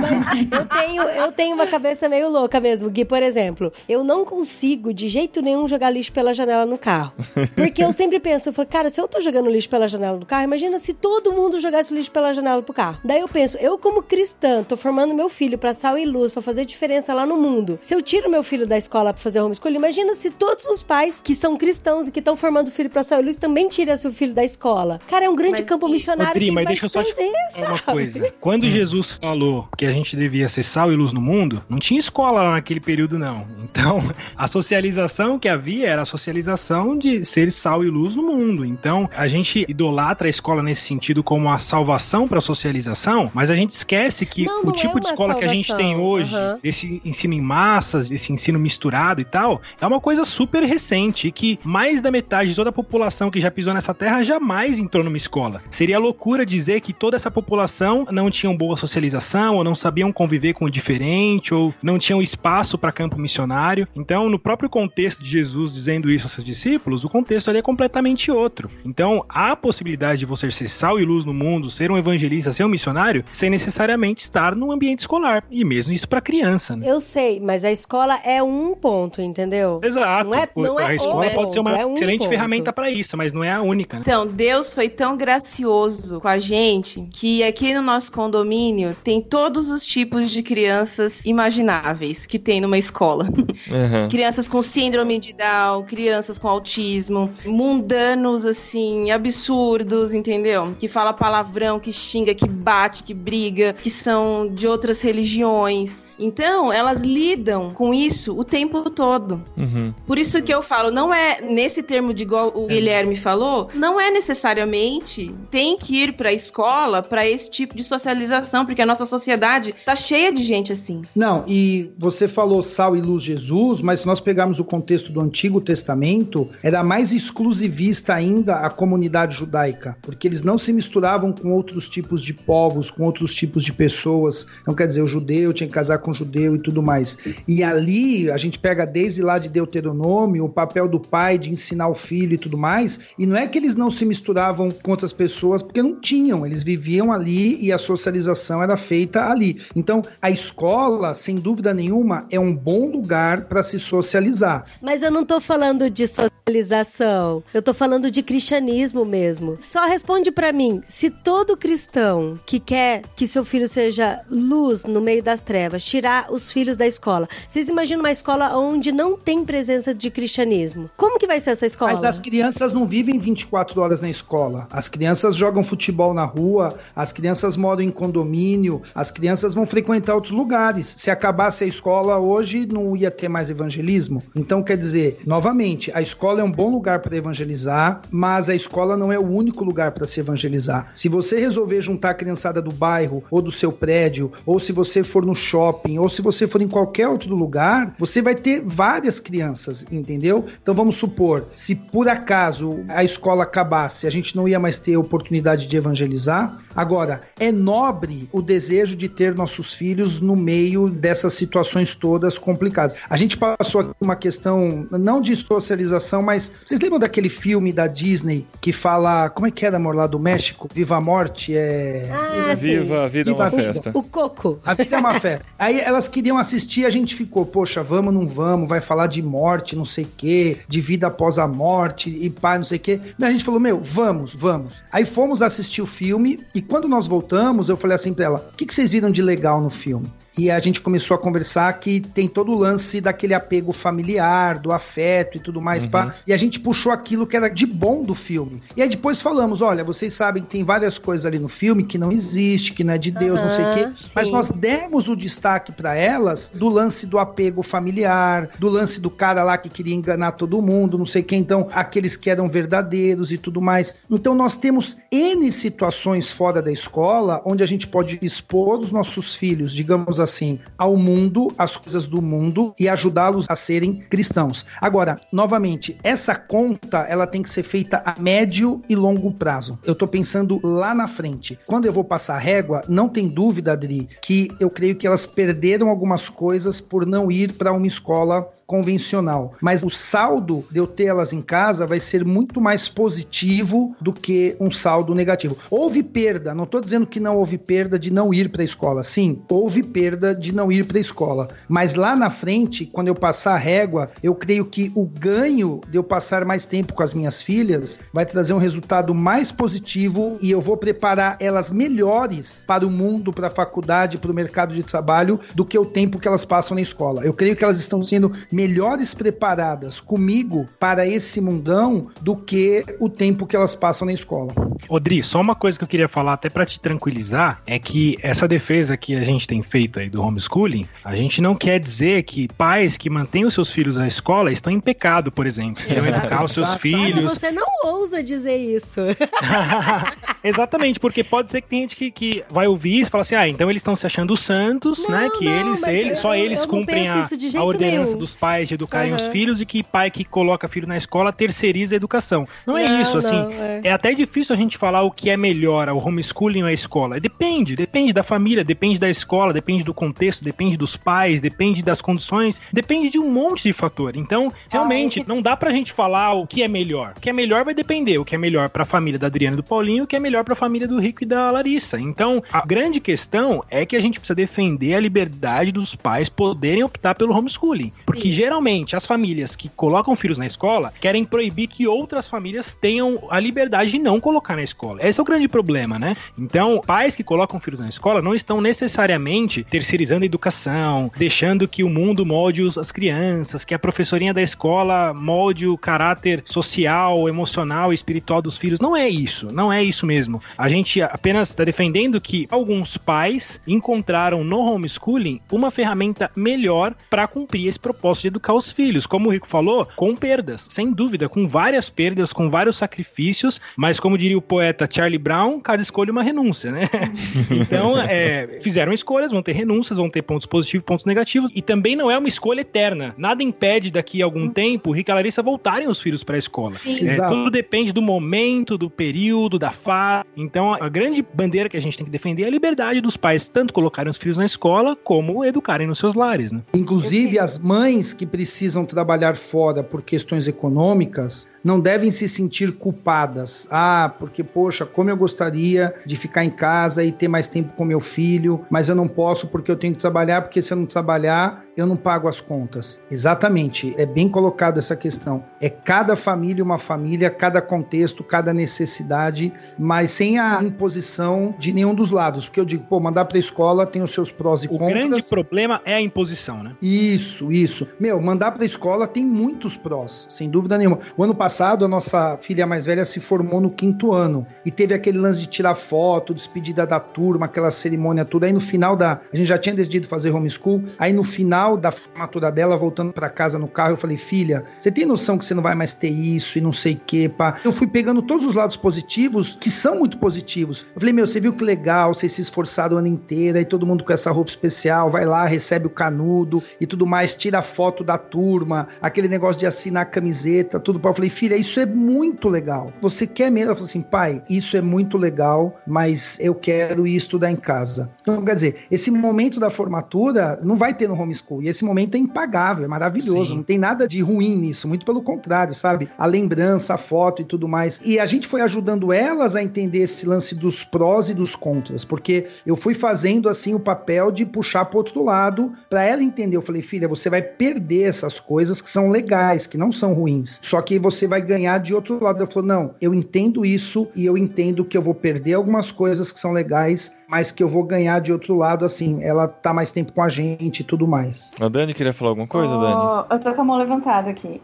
Mas eu tenho, eu tenho uma cabeça meio louca mesmo. Gui, por exemplo, eu não consigo de jeito nenhum jogar lixo pela janela no carro. Porque eu sempre penso, eu falo, cara, se eu tô jogando lixo pela janela do carro, imagina se todo mundo jogasse lixo pela janela pro carro. Daí eu penso, eu como cristã, tô formando meu filho pra sal e luz, pra fazer diferença lá no mundo. Se eu tiro meu filho da escola pra fazer homeschooling, imagina se todos os pais que são cristãos e que estão formando o filho pra sal e luz também tiram seu filho da escola. Cara, é um grande Mas, campo missionário Ô, Dri, que mas deixa eu só te falar uma coisa. Quando Jesus falou que a gente devia ser sal e luz no mundo, não tinha escola lá naquele período, não. Então, a socialização que havia era a socialização de ser sal e luz no mundo. Então, a gente idolatra a escola nesse sentido como a salvação para a socialização, mas a gente esquece que Não, o não tipo é de escola que a gente tem salvação. hoje, Aham. esse ensino em massas, esse ensino misturado e tal, é uma coisa super recente e que mais da metade de toda a população que já pisou nessa terra jamais entrou numa escola. Seria loucura dizer que toda essa população não tinham boa socialização, ou não sabiam conviver com o diferente, ou não tinham espaço para campo missionário. Então, no próprio contexto de Jesus dizendo isso aos seus discípulos, o contexto ali é completamente outro. Então, há a possibilidade de você ser sal e luz no mundo, ser um evangelista, ser um missionário, sem necessariamente estar num ambiente escolar. E mesmo isso para criança, né? Eu sei, mas a escola é um ponto, entendeu? Exato. Não é- não é a escola pode ser uma ponto, é um excelente ponto. ferramenta para isso, mas não é a única. Né? Então, Deus foi tão gracioso com a gente que aqui no nosso condomínio tem todos os tipos de crianças imagináveis que tem numa escola. Uhum. Crianças com síndrome de Down, crianças com autismo, mundanos assim, absurdos, entendeu? Que fala palavrão, que xinga, que bate, que briga, que são de outras religiões. Então, elas lidam com isso o tempo todo. Uhum. Por isso que eu falo, não é nesse termo de igual o Guilherme falou, não é necessariamente tem que ir pra escola pra esse tipo de socialização, porque a nossa sociedade tá cheia de gente assim. Não, e você falou sal e luz Jesus, mas se nós pegarmos o contexto do Antigo Testamento, era mais exclusivista ainda a comunidade judaica, porque eles não se misturavam com outros tipos de povos, com outros tipos de pessoas. Então, quer dizer, o judeu tinha que casar com o judeu e tudo mais. E ali, a gente pega desde lá de Deuteronômio, o papel do pai de ensinar o filho e tudo mais, e não é que eles não se misturavam com outras pessoas, porque não tinham, eles viviam ali e a socialização era feita ali. Então, a escola, sem dúvida nenhuma, é um bom lugar para se socializar. Mas eu não tô falando de socialização. Eu tô falando de cristianismo mesmo. Só responde pra mim, se todo cristão que quer que seu filho seja luz no meio das trevas, tirar os filhos da escola. Vocês imaginam uma escola onde não tem presença de cristianismo? Como que vai ser essa escola? Mas as crianças não vivem 24 horas na escola. As crianças jogam futebol na rua, as crianças moram em condomínio, as crianças vão frequentar outros lugares. Se acabasse a escola hoje, não ia ter mais evangelismo. Então, quer dizer, novamente, a escola é um bom lugar para evangelizar, mas a escola não é o único lugar para se evangelizar. Se você resolver juntar a criançada do bairro ou do seu prédio, ou se você for no shopping, ou se você for em qualquer outro lugar, você vai ter várias crianças, entendeu? Então vamos supor, se por acaso a escola acabasse, a gente não ia mais ter oportunidade de evangelizar. Agora, é nobre o desejo de ter nossos filhos no meio dessas situações todas complicadas. A gente passou aqui uma questão, não de socialização, mas vocês lembram daquele filme da Disney que fala, como é que era, amor, lá do México? Viva a Morte, é... Ah, sim. Viva a vida é uma a vida. festa. O coco. A vida é uma festa. Aí elas queriam assistir, a gente ficou, poxa, vamos, não vamos, vai falar de morte, não sei o quê, de vida após a morte e pai, não sei o quê. E a gente falou, meu, vamos, vamos. Aí fomos assistir o filme e quando nós voltamos, eu falei assim pra ela, o que, que vocês viram de legal no filme? E a gente começou a conversar que tem todo o lance daquele apego familiar, do afeto e tudo mais. pá. E a gente puxou aquilo que era de bom do filme. E aí depois falamos: olha, vocês sabem que tem várias coisas ali no filme que não existe, que não é de Deus, não sei o quê. Aham, Mas sim. nós demos o destaque pra elas do lance do apego familiar, do lance do cara lá que queria enganar todo mundo, não sei quem, então, aqueles que eram verdadeiros e tudo mais. Então nós temos N situações fora da escola onde a gente pode expor os nossos filhos, digamos assim, assim, ao mundo, as coisas do mundo e ajudá-los a serem cristãos. Agora, novamente, essa conta ela tem que ser feita a médio e longo prazo. Eu tô pensando lá na frente. Quando eu vou passar a régua, não tem dúvida, Adri, que eu creio que elas perderam algumas coisas por não ir para uma escola convencional. Mas o saldo de eu ter elas em casa vai ser muito mais positivo do que um saldo negativo. Houve perda, não estou dizendo que não houve perda de não ir para a escola. Sim, houve perda de não ir para a escola. Mas lá na frente, quando eu passar a régua, eu creio que o ganho de eu passar mais tempo com as minhas filhas vai trazer um resultado mais positivo e eu vou preparar elas melhores para o mundo, para a faculdade, para o mercado de trabalho do que o tempo que elas passam na escola. Eu creio que elas estão sendo melhores preparadas comigo para esse mundão do que o tempo que elas passam na escola. Odri, só uma coisa que eu queria falar até para te tranquilizar é que essa defesa que a gente tem feito aí do homeschooling, a gente não quer dizer que pais que mantêm os seus filhos na escola estão em pecado, por exemplo. Querem educar os seus filhos. Mas você não ousa dizer isso. Exatamente, porque pode ser que tem gente que, que vai ouvir isso e fala assim: ah, então eles estão se achando santos, Não, né? Que não, eles, eles eu- só eles eu cumprem a, a ordenança nenhum. dos pais de educarem os Aham. filhos e que pai que coloca filho na escola terceiriza a educação. Não, é Não, isso, assim. não, é. É até difícil a gente falar o que é melhor, o homeschooling ou a escola. Depende, depende da família, depende da escola, depende do contexto, depende dos pais, depende das condições, depende de um monte de fator. Então, realmente, não dá pra gente falar o que é melhor. O que é melhor vai depender. O que é melhor pra família da Adriana e do Paulinho, o que é melhor pra família do Rico e da Larissa. Então, a grande questão é que a gente precisa defender a liberdade dos pais poderem optar pelo homeschooling. Porque Sim. Geralmente as famílias que colocam filhos na escola querem proibir que outras famílias tenham a liberdade de não colocar na escola. Esse é o grande problema, né? Então, pais que colocam filhos na escola não estão necessariamente terceirizando a educação, deixando que o mundo molde as crianças, que a professorinha da escola molde o caráter social, emocional e espiritual dos filhos. Não é isso, não é isso mesmo. A gente apenas está defendendo que alguns pais encontraram no homeschooling uma ferramenta melhor para cumprir esse propósito de educar os filhos. Como o Rico falou, com perdas, sem dúvida, com várias perdas, com vários sacrifícios, mas como diria o poeta Charlie Brown, cada escolha é uma renúncia, né? então, é, fizeram escolhas, vão ter renúncias, vão ter pontos positivos, pontos negativos, e também não é uma escolha eterna. Nada impede daqui a algum tempo o Rico e a Larissa voltarem os filhos para a escola. É, Exato. tudo depende do momento, do período, da fase. Então, a grande bandeira que a gente tem que defender é a liberdade dos pais, tanto colocarem os filhos na escola, como educarem nos seus lares, né? Inclusive, as mães que precisam trabalhar fora por questões econômicas não devem se sentir culpadas. Ah, porque, poxa, como eu gostaria de ficar em casa e ter mais tempo com meu filho, mas eu não posso porque eu tenho que trabalhar, porque se eu não trabalhar, eu não pago as contas. Exatamente, é bem colocado essa questão. É cada família uma família, cada contexto, cada necessidade, mas sem a imposição de nenhum dos lados. Porque eu digo, pô, mandar para a escola tem os seus prós e O contras. grande problema é a imposição, né? Isso, isso. Meu, mandar pra escola tem muitos prós, sem dúvida nenhuma. O ano passado, a nossa filha mais velha se formou no quinto ano e teve aquele lance de tirar foto, despedida da turma, aquela cerimônia toda. Aí no final da. A gente já tinha decidido fazer homeschool. Aí no final da formatura dela, voltando pra casa no carro, eu falei: filha, você tem noção que você não vai mais ter isso e não sei o quê, pá. Eu fui pegando todos os lados positivos, que são muito positivos. Eu falei: meu, você viu que legal, vocês se esforçaram o ano inteiro, aí todo mundo com essa roupa especial, vai lá, recebe o canudo e tudo mais, tira a foto da turma, aquele negócio de assinar a camiseta, tudo. Eu falei, filha, isso é muito legal. Você quer mesmo? Ela falou assim, pai, isso é muito legal, mas eu quero ir estudar em casa. Então, quer dizer, esse momento da formatura não vai ter no homeschool. E esse momento é impagável, é maravilhoso. Sim. Não tem nada de ruim nisso, muito pelo contrário, sabe? A lembrança, a foto e tudo mais. E a gente foi ajudando elas a entender esse lance dos prós e dos contras, porque eu fui fazendo assim o papel de puxar pro outro lado para ela entender. Eu falei, filha, você vai perder essas coisas que são legais, que não são ruins. Só que você vai ganhar de outro lado. Ela falou, não, eu entendo isso e eu entendo que eu vou perder algumas coisas que são legais, mas que eu vou ganhar de outro lado, assim, ela tá mais tempo com a gente e tudo mais. A Dani queria falar alguma coisa, Ô, Dani? Eu tô com a mão levantada aqui.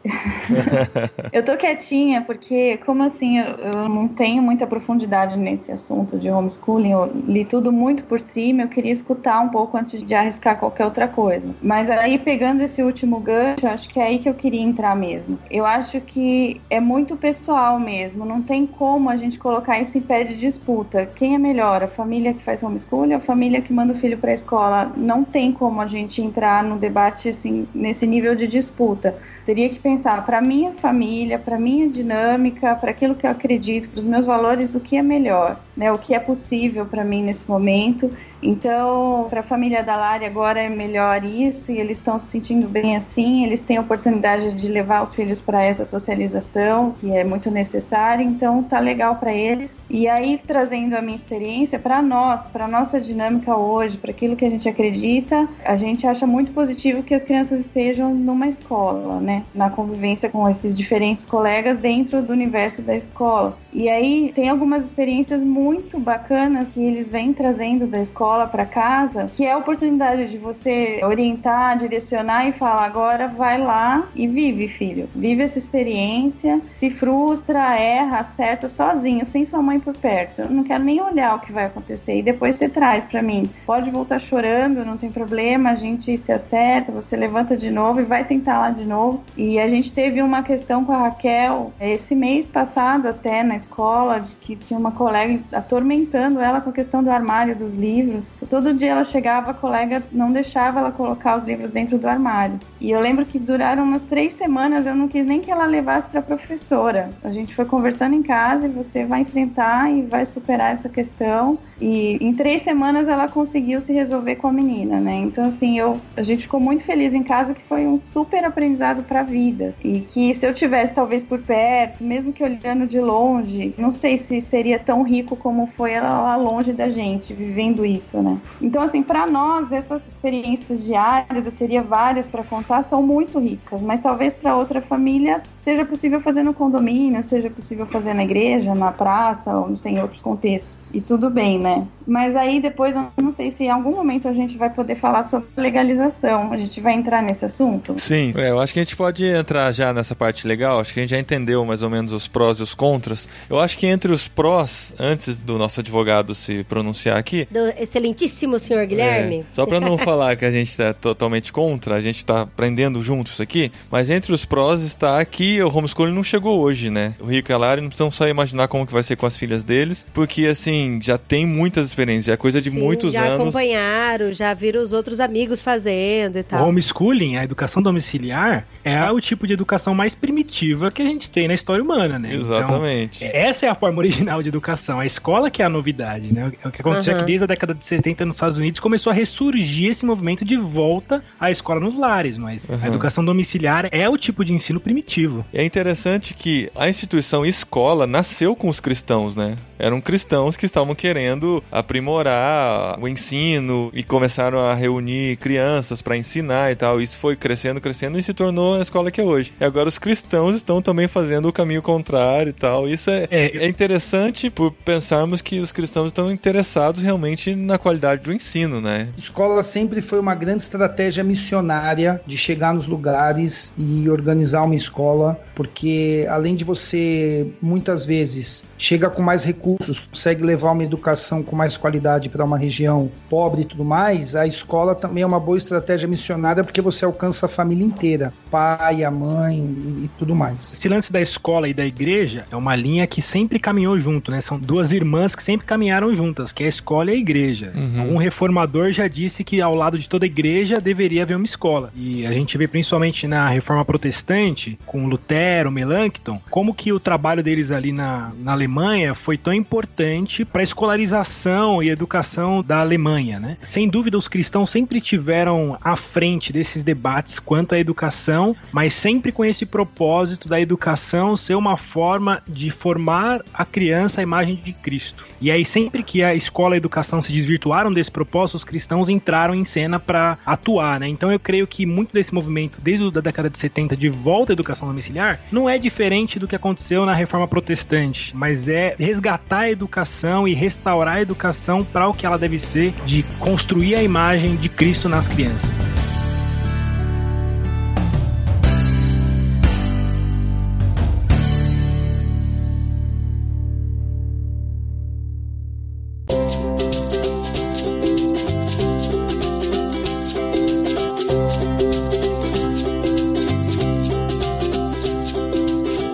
eu tô quietinha porque, como assim, eu, eu não tenho muita profundidade nesse assunto de homeschooling. Eu li tudo muito por cima. Eu queria escutar um pouco antes de arriscar qualquer outra coisa. Mas aí, pegando esse último gancho, acho que é aí que eu queria entrar mesmo. Eu acho que é muito pessoal mesmo. Não tem como a gente colocar isso em pé de disputa. Quem é melhor? A família que faz faz homeschooling, a família que manda o filho para a escola. Não tem como a gente entrar no debate assim nesse nível de disputa. Teria que pensar para minha família, para minha dinâmica, para aquilo que eu acredito, para os meus valores, o que é melhor, né? O que é possível para mim nesse momento então, para a família da Lari agora é melhor isso e eles estão se sentindo bem assim. Eles têm a oportunidade de levar os filhos para essa socialização que é muito necessária. Então, tá legal para eles. E aí, trazendo a minha experiência para nós, para nossa dinâmica hoje, para aquilo que a gente acredita, a gente acha muito positivo que as crianças estejam numa escola, né? Na convivência com esses diferentes colegas dentro do universo da escola. E aí tem algumas experiências muito bacanas que eles vêm trazendo da escola para casa, que é a oportunidade de você orientar, direcionar e falar: agora vai lá e vive, filho. Vive essa experiência, se frustra, erra, acerta sozinho, sem sua mãe por perto. Eu não quero nem olhar o que vai acontecer. E depois você traz para mim. Pode voltar chorando, não tem problema, a gente se acerta, você levanta de novo e vai tentar lá de novo. E a gente teve uma questão com a Raquel esse mês passado até na escola, de que tinha uma colega atormentando ela com a questão do armário dos livros. Todo dia ela chegava, a colega não deixava ela colocar os livros dentro do armário. E eu lembro que duraram umas três semanas, eu não quis nem que ela levasse para a professora. A gente foi conversando em casa e você vai enfrentar e vai superar essa questão. E em três semanas ela conseguiu se resolver com a menina, né? Então, assim, eu, a gente ficou muito feliz em casa que foi um super aprendizado para a vida. E que se eu tivesse, talvez, por perto, mesmo que olhando de longe, não sei se seria tão rico como foi ela lá longe da gente, vivendo isso, né? Então, assim, para nós, essas experiências diárias, eu teria várias para contar, são muito ricas, mas talvez para outra família seja possível fazer no condomínio, seja possível fazer na igreja, na praça, ou não sei, em outros contextos. E tudo bem, né? Mas aí depois eu não sei se em algum momento a gente vai poder falar sobre legalização. A gente vai entrar nesse assunto? Sim, é, eu acho que a gente pode entrar já nessa parte legal. Acho que a gente já entendeu mais ou menos os prós e os contras. Eu acho que entre os prós, antes do nosso advogado se pronunciar aqui. Do excelentíssimo senhor Guilherme. É, só para não falar que a gente está totalmente contra, a gente está aprendendo junto isso aqui. Mas entre os prós está o homeschooling não chegou hoje, né? O Rico e a Lari não precisam só imaginar como que vai ser com as filhas deles, porque assim, já tem muitas experiências, já é coisa de Sim, muitos já anos. Já acompanharam, já viram os outros amigos fazendo e tal. O homeschooling, a educação domiciliar, é o tipo de educação mais primitiva que a gente tem na história humana, né? Exatamente. Então, essa é a forma original de educação. A escola que é a novidade, né? O que aconteceu uhum. é que desde a década de 70 nos Estados Unidos começou a ressurgir esse movimento de volta à escola nos lares, mas uhum. a educação domiciliar é o tipo de ensino primitivo. É interessante que a instituição escola nasceu com os cristãos, né? Eram cristãos que estavam querendo aprimorar o ensino e começaram a reunir crianças para ensinar e tal. Isso foi crescendo, crescendo e se tornou a escola que é hoje. E agora os cristãos estão também fazendo o caminho contrário e tal. Isso é, é, é interessante por pensarmos que os cristãos estão interessados realmente na qualidade do ensino, né? Escola sempre foi uma grande estratégia missionária de chegar nos lugares e organizar uma escola, porque além de você muitas vezes chega com mais recursos consegue levar uma educação com mais qualidade para uma região pobre e tudo mais, a escola também é uma boa estratégia missionária porque você alcança a família inteira, pai, a mãe e, e tudo mais. Esse lance da escola e da igreja é uma linha que sempre caminhou junto, né? São duas irmãs que sempre caminharam juntas, que é a escola e a igreja. Uhum. Um reformador já disse que ao lado de toda igreja deveria haver uma escola. E a gente vê principalmente na reforma protestante, com Lutero, Melanchthon, como que o trabalho deles ali na, na Alemanha foi tão importante para a escolarização e educação da Alemanha, né? Sem dúvida, os cristãos sempre tiveram à frente desses debates quanto à educação, mas sempre com esse propósito da educação ser uma forma de formar a criança à imagem de Cristo. E aí, sempre que a escola e a educação se desvirtuaram desse propósito, os cristãos entraram em cena para atuar, né? Então eu creio que muito desse movimento, desde a década de 70, de volta à educação domiciliar, não é diferente do que aconteceu na reforma protestante, mas é resgatar a educação e restaurar a educação para o que ela deve ser, de construir a imagem de Cristo nas crianças.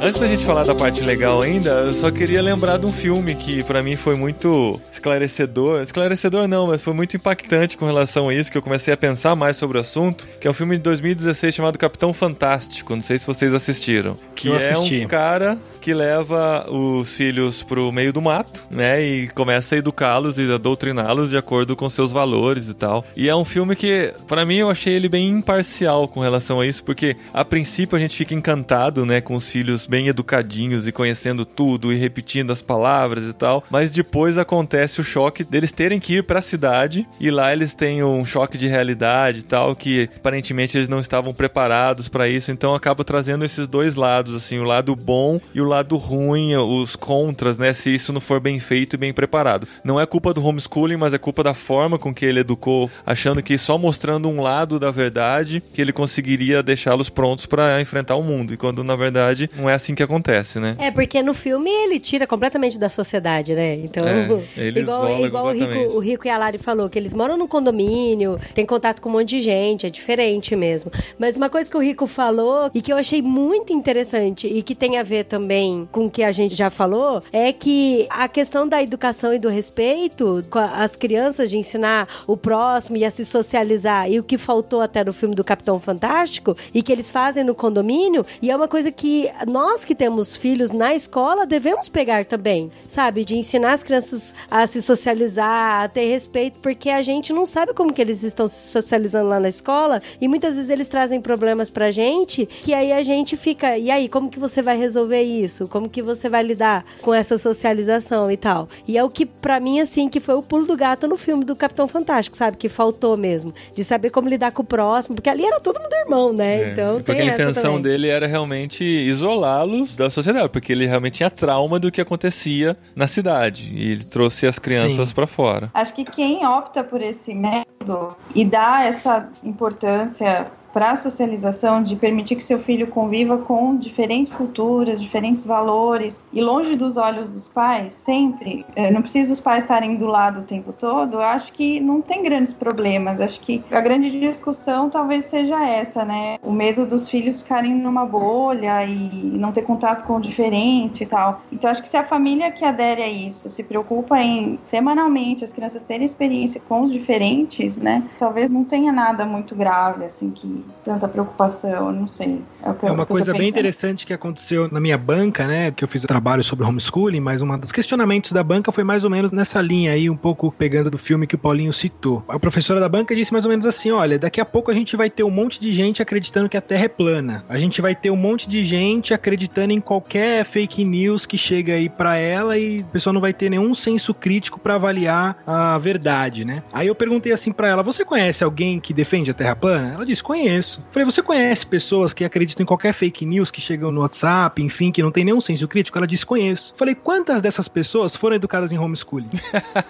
Antes da gente falar da parte legal ainda, eu só queria lembrar de um filme que para mim foi muito esclarecedor. Esclarecedor não, mas foi muito impactante com relação a isso, que eu comecei a pensar mais sobre o assunto, que é um filme de 2016 chamado Capitão Fantástico. Não sei se vocês assistiram. Que é um cara que leva os filhos pro meio do mato, né? E começa a educá-los e a doutriná-los de acordo com seus valores e tal. E é um filme que, pra mim, eu achei ele bem imparcial com relação a isso, porque a princípio a gente fica encantado, né, com os filhos bem educadinhos e conhecendo tudo e repetindo as palavras e tal, mas depois acontece o choque deles terem que ir pra cidade e lá eles têm um choque de realidade e tal, que aparentemente eles não estavam preparados pra isso, então acaba trazendo esses dois lados, assim, o lado bom e o lado ruim, os contras, né, se isso não for bem feito e bem preparado. Não é culpa do homeschooling, mas é culpa da forma com que ele educou, achando que só mostrando um lado da verdade que ele conseguiria deixá-los prontos pra enfrentar o mundo, e quando na verdade não é assim que acontece, né? É, porque no filme ele tira completamente da sociedade, né? Então, É, igual, igual o, Rico, o Rico e a Lari falou, que eles moram num condomínio, tem contato com um monte de gente, é diferente mesmo. Mas uma coisa que o Rico falou e que eu achei muito interessante e que tem a ver também com o que a gente já falou, é que a questão da educação e do respeito com as crianças, de ensinar o próximo e a se socializar, e o que faltou até no filme do Capitão Fantástico, e que eles fazem no condomínio, e é uma coisa que nós que temos filhos na escola devemos pegar também, sabe? De ensinar as crianças a se socializar, a ter respeito, porque a gente não sabe como que eles estão se socializando lá na escola, e muitas vezes eles trazem problemas pra gente, que aí a gente fica, e aí, como que você vai resolver isso? Como que você vai lidar com essa socialização e tal? E é o que, pra mim, assim, que foi o pulo do gato no filme do Capitão Fantástico, sabe? Que faltou mesmo, de saber como lidar com o próximo, porque ali era todo mundo irmão, né? É, Então, porque tem a intenção também. dele era realmente isolá-los da sociedade, porque ele realmente tinha trauma do que acontecia na cidade e ele trouxe as crianças pra fora. Acho que quem opta por esse método e dá essa importância para a socialização, de permitir que seu filho conviva com diferentes culturas, diferentes valores e longe dos olhos dos pais, sempre, eh, não precisa os pais estarem do lado o tempo todo, eu acho que não tem grandes problemas. Acho que a grande discussão talvez seja essa, né? O medo dos filhos ficarem numa bolha e não ter contato com o diferente e tal. Então acho que se a família que adere a isso se preocupa em semanalmente as crianças terem experiência com os diferentes, né? Talvez não tenha nada muito grave, assim, que tanta preocupação, não sei. É, o que É uma coisa bem interessante que aconteceu na minha banca, né? Que eu fiz o trabalho sobre homeschooling, mas um dos questionamentos da banca foi mais ou menos nessa linha aí, um pouco pegando do filme que o Paulinho citou. A professora da banca disse mais ou menos assim: olha, daqui a pouco a gente vai ter um monte de gente acreditando que a Terra é plana. A gente vai ter um monte de gente acreditando em qualquer fake news que chega aí pra ela e a pessoa não vai ter nenhum senso crítico pra avaliar a verdade, né? Aí eu perguntei assim pra ela: você conhece alguém que defende a Terra plana? Ela disse: conheço. Falei: você conhece pessoas que acreditam em qualquer fake news que chegam no WhatsApp, enfim, que não tem nenhum senso crítico? Ela disse: conheço. Falei: quantas dessas pessoas foram educadas em homeschooling?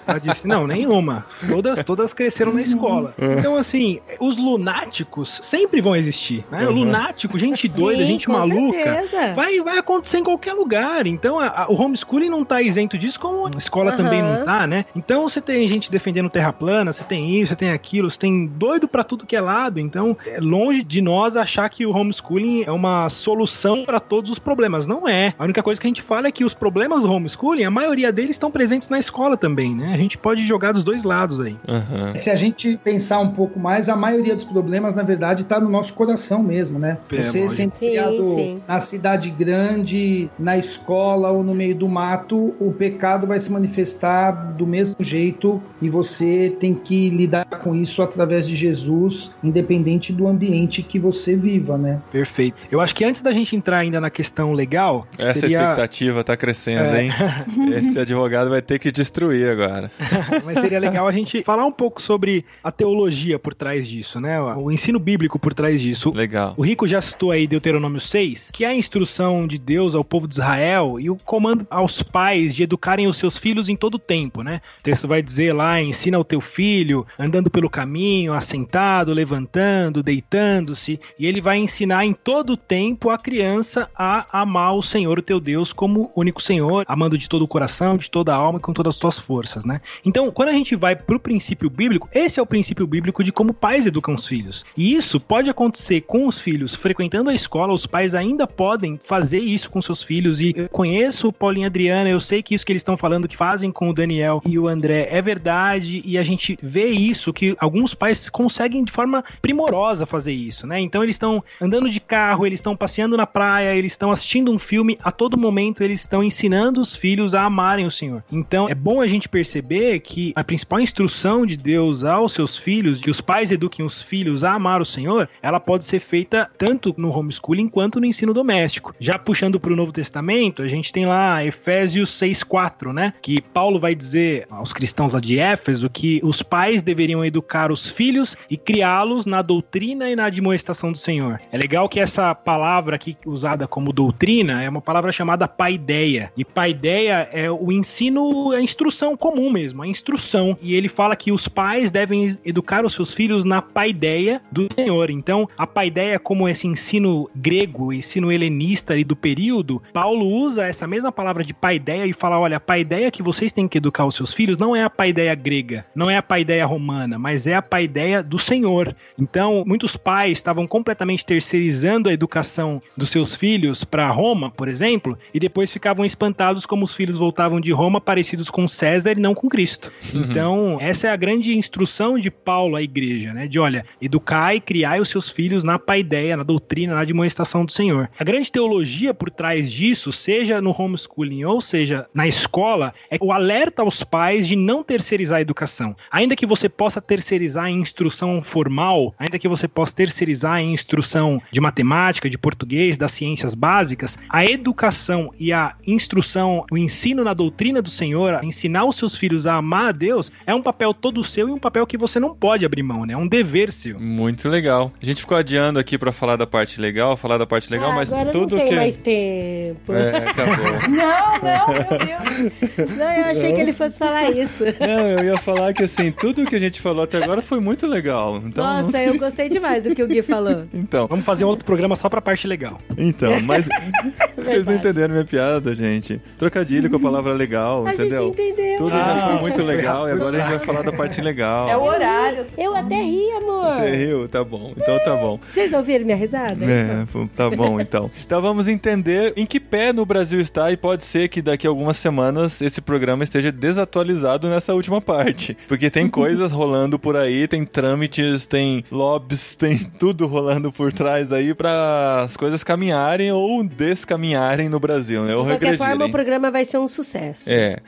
Ela disse: não, nenhuma. Todas, todas cresceram na escola. Então, assim, os lunáticos sempre vão existir, né? Uhum. Lunático, gente doida, Sim, gente com maluca. certeza. Vai, vai acontecer em qualquer lugar. Então, a- a- o homeschooling não tá isento disso, como a escola Aham. também não tá, né? Então, você tem gente defendendo terra plana, você tem isso, você tem aquilo, você tem doido pra tudo que é lado. Então, é longe de nós achar que o homeschooling é uma solução pra todos os problemas. Não é. A única coisa que a gente fala é que os problemas do homeschooling, a maioria deles estão presentes na escola também, né? A gente pode jogar dos dois lados aí. Aham. Se a gente pensar um pouco mais, a maioria dos problemas, na verdade, está no nosso coração mesmo, né? Você sendo Sim, criado sim. na cidade grande, na escola ou no meio do mato, o pecado vai se manifestar do mesmo jeito e você tem que lidar com isso através de Jesus, independente do ambiente que você viva, né? Perfeito. Eu acho que antes da gente entrar ainda na questão legal, Essa seria... expectativa tá crescendo, É. hein? Esse advogado vai ter que destruir agora. Mas seria legal a gente falar um pouco sobre a teologia por trás disso, né? O ensino bíblico por trás disso. Legal. O Rico já citou aí Deuteronômio 6, que é a instrução de Deus ao povo de Israel e o comando aos pais de educarem os seus filhos em todo o tempo, né? O texto vai dizer lá, ensina o teu filho andando pelo caminho, assentado, levantando, exercitando-se, e ele vai ensinar em todo o tempo a criança a amar o Senhor, o teu Deus, como único Senhor, amando de todo o coração, de toda a alma e com todas as tuas forças, né? Então, quando a gente vai pro princípio bíblico, esse é o princípio bíblico de como pais educam os filhos. E isso pode acontecer com os filhos frequentando a escola, os pais ainda podem fazer isso com seus filhos. E eu conheço o Paulinho e Adriana, eu sei que isso que eles estão falando que fazem com o Daniel e o André é verdade, e a gente vê isso, que alguns pais conseguem de forma primorosa fazer isso, né? Então eles estão andando de carro, eles estão passeando na praia, eles estão assistindo um filme, a todo momento eles estão ensinando os filhos a amarem o Senhor. Então é bom a gente perceber que a principal instrução de Deus aos seus filhos, que os pais eduquem os filhos a amar o Senhor, ela pode ser feita tanto no homeschooling quanto no ensino doméstico. Já puxando para o Novo Testamento, a gente tem lá Efésios 6:4, né? Que Paulo vai dizer aos cristãos lá de Éfeso que os pais deveriam educar os filhos e criá-los na doutrina na admoestação do Senhor. É legal que essa palavra aqui usada como doutrina é uma palavra chamada paideia. E paideia é o ensino, a instrução comum mesmo, a instrução. E ele fala que os pais devem educar os seus filhos na paideia do Senhor. Então, a paideia como esse ensino grego, ensino helenista ali do período, Paulo usa essa mesma palavra de paideia e fala, olha, a paideia que vocês têm que educar os seus filhos não é a paideia grega, não é a paideia romana, mas é a paideia do Senhor. Então, muitos pais estavam completamente terceirizando a educação dos seus filhos para Roma, por exemplo, e depois ficavam espantados como os filhos voltavam de Roma parecidos com César e não com Cristo. Uhum. Então, essa é a grande instrução de Paulo à igreja, né? De olha, educar e criar os seus filhos na paideia, na doutrina, na demonstração do Senhor. A grande teologia por trás disso, seja no homeschooling ou seja na escola, é o alerta aos pais de não terceirizar a educação. Ainda que você possa terceirizar em instrução formal, ainda que você possa terceirizar em instrução de matemática, de português, das ciências básicas, a educação e a instrução, o ensino na doutrina do Senhor, ensinar os seus filhos a amar a Deus, é um papel todo seu e um papel que você não pode abrir mão, né? É um dever seu. Muito legal. A gente ficou adiando aqui para falar da parte legal, falar da parte legal, ah, mas agora tudo não tem que mais tempo. É, acabou. não, não, meu Deus. Não, eu achei não. que ele fosse falar isso. Não, eu ia falar que assim, tudo que a gente falou até agora foi muito legal. Então, Nossa, eu gostei demais do que o Gui falou. Então, vamos fazer um outro programa só pra parte legal. Então, mas vocês não entenderam minha piada, gente. Trocadilho com a palavra legal, a entendeu? Gente entendeu. Tudo ah, já foi muito legal e agora a gente vai falar da parte legal. É o horário. Eu até ri, amor. Você riu? Tá bom. Então tá bom. Vocês ouviram minha risada? É, tá bom então. Então vamos entender em que pé no Brasil está e pode ser que daqui a algumas semanas esse programa esteja desatualizado nessa última parte. Porque tem coisas rolando por aí, tem trâmites, tem lobbies, tem tudo rolando por trás aí para as coisas caminharem ou descaminharem no Brasil, né? Ou De qualquer forma, o programa vai ser um sucesso. É.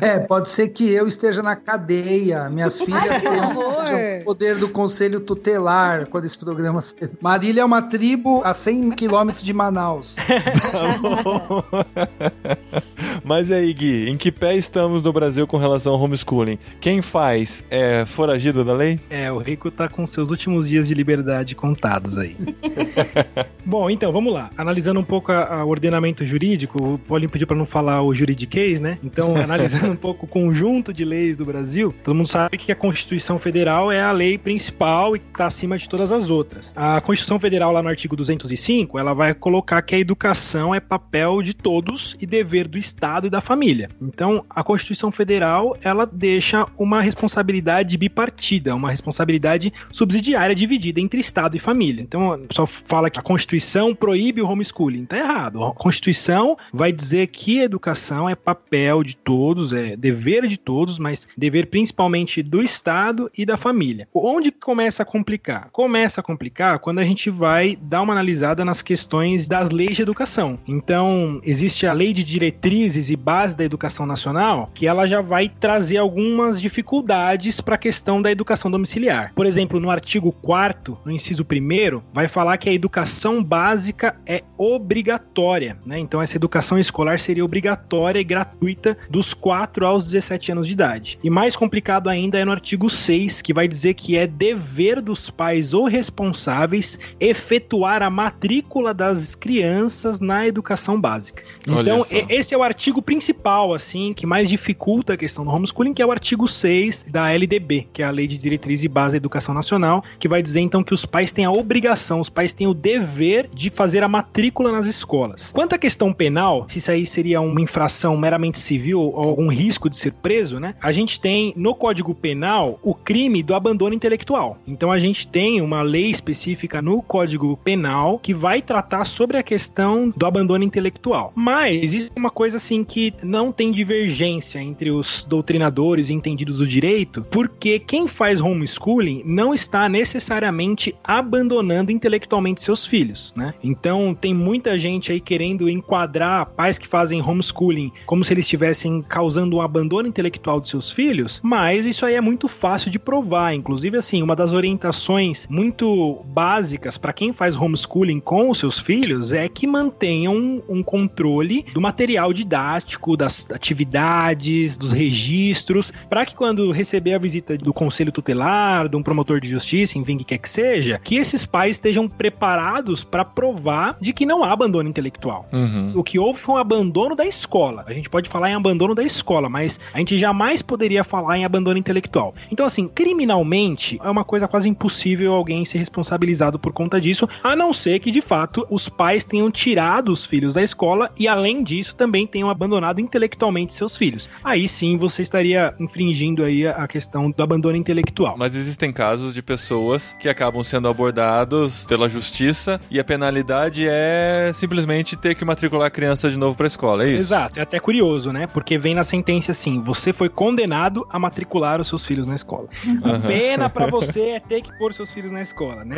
é, pode ser que eu esteja na cadeia, minhas filhas tenham o poder do conselho tutelar quando esse programa... Marília é uma tribo a 100 quilômetros de Manaus. tá bom. Mas aí, Gui, em que pé estamos no Brasil com relação ao homeschooling? Quem faz é foragido da lei? É, o Rico tá com seus últimos dias de liberdade contados aí. Bom, então, vamos lá. Analisando um pouco o ordenamento jurídico, o Paulinho pediu para não falar o juridiquês, né? Então, analisando um pouco o conjunto de leis do Brasil, todo mundo sabe que a Constituição Federal é a lei principal e está acima de todas as outras. A Constituição Federal, lá no artigo 205, ela vai colocar que a educação é papel de todos e dever do Estado e da família. Então, a Constituição Federal, ela deixa uma responsabilidade bipartida, uma responsabilidade subsidiária dividida entre Estado e família. Então, pessoal fala que a Constituição proíbe o homeschooling. Tá errado. A Constituição vai dizer que educação é papel de todos, é dever de todos, mas dever principalmente do Estado e da família. Onde começa a complicar? Começa a complicar quando a gente vai dar uma analisada nas questões das leis de educação. Então, existe a lei de diretrizes e bases da educação nacional, que ela já vai trazer algumas dificuldades para a questão da educação domiciliar. Por exemplo, no artigo 4 no inciso 1 vai falar que a educação básica é obrigatória, né? Então essa educação escolar seria obrigatória e gratuita dos 4 aos 17 anos de idade. E mais complicado ainda é no artigo 6, que vai dizer que é dever dos pais ou responsáveis efetuar a matrícula das crianças na educação básica. Então, esse é o artigo artigo principal, assim, que mais dificulta a questão do homeschooling, que é o artigo 6 da LDB, que é a Lei de Diretriz e Base da Educação Nacional, que vai dizer então que os pais têm a obrigação, os pais têm o dever de fazer a matrícula nas escolas. Quanto à questão penal, se isso aí seria uma infração meramente civil ou algum risco de ser preso, né? A gente tem no Código Penal o crime do abandono intelectual. Então a gente tem uma lei específica no Código Penal que vai tratar sobre a questão do abandono intelectual. Mas existe uma coisa assim que não tem divergência entre os doutrinadores e entendidos do direito, porque quem faz homeschooling não está necessariamente abandonando intelectualmente seus filhos, né? Então tem muita gente aí querendo enquadrar pais que fazem homeschooling como se eles estivessem causando um abandono intelectual de seus filhos, mas isso aí é muito fácil de provar. Inclusive, assim, uma das orientações muito básicas para quem faz homeschooling com os seus filhos é que mantenham um, controle do material didático, das atividades, dos registros, para que quando receber a visita do conselho tutelar, de um promotor de justiça, enfim, que quer que seja, que esses pais estejam preparados para provar de que não há abandono intelectual. Uhum. O que houve foi um abandono da escola. A gente pode falar em abandono da escola, mas a gente jamais poderia falar em abandono intelectual. Então, assim, criminalmente, é uma coisa quase impossível alguém ser responsabilizado por conta disso, a não ser que, de fato, os pais tenham tirado os filhos da escola e, além disso, também tenham abandonado intelectualmente seus filhos. Aí sim você estaria infringindo aí a questão do abandono intelectual. Mas existem casos de pessoas que acabam sendo abordados pela justiça e a penalidade é simplesmente ter que matricular a criança de novo pra escola, é isso? Exato, é até curioso, né? Porque vem na sentença assim: você foi condenado a matricular os seus filhos na escola. A Aham. pena pra você é ter que pôr seus filhos na escola, né?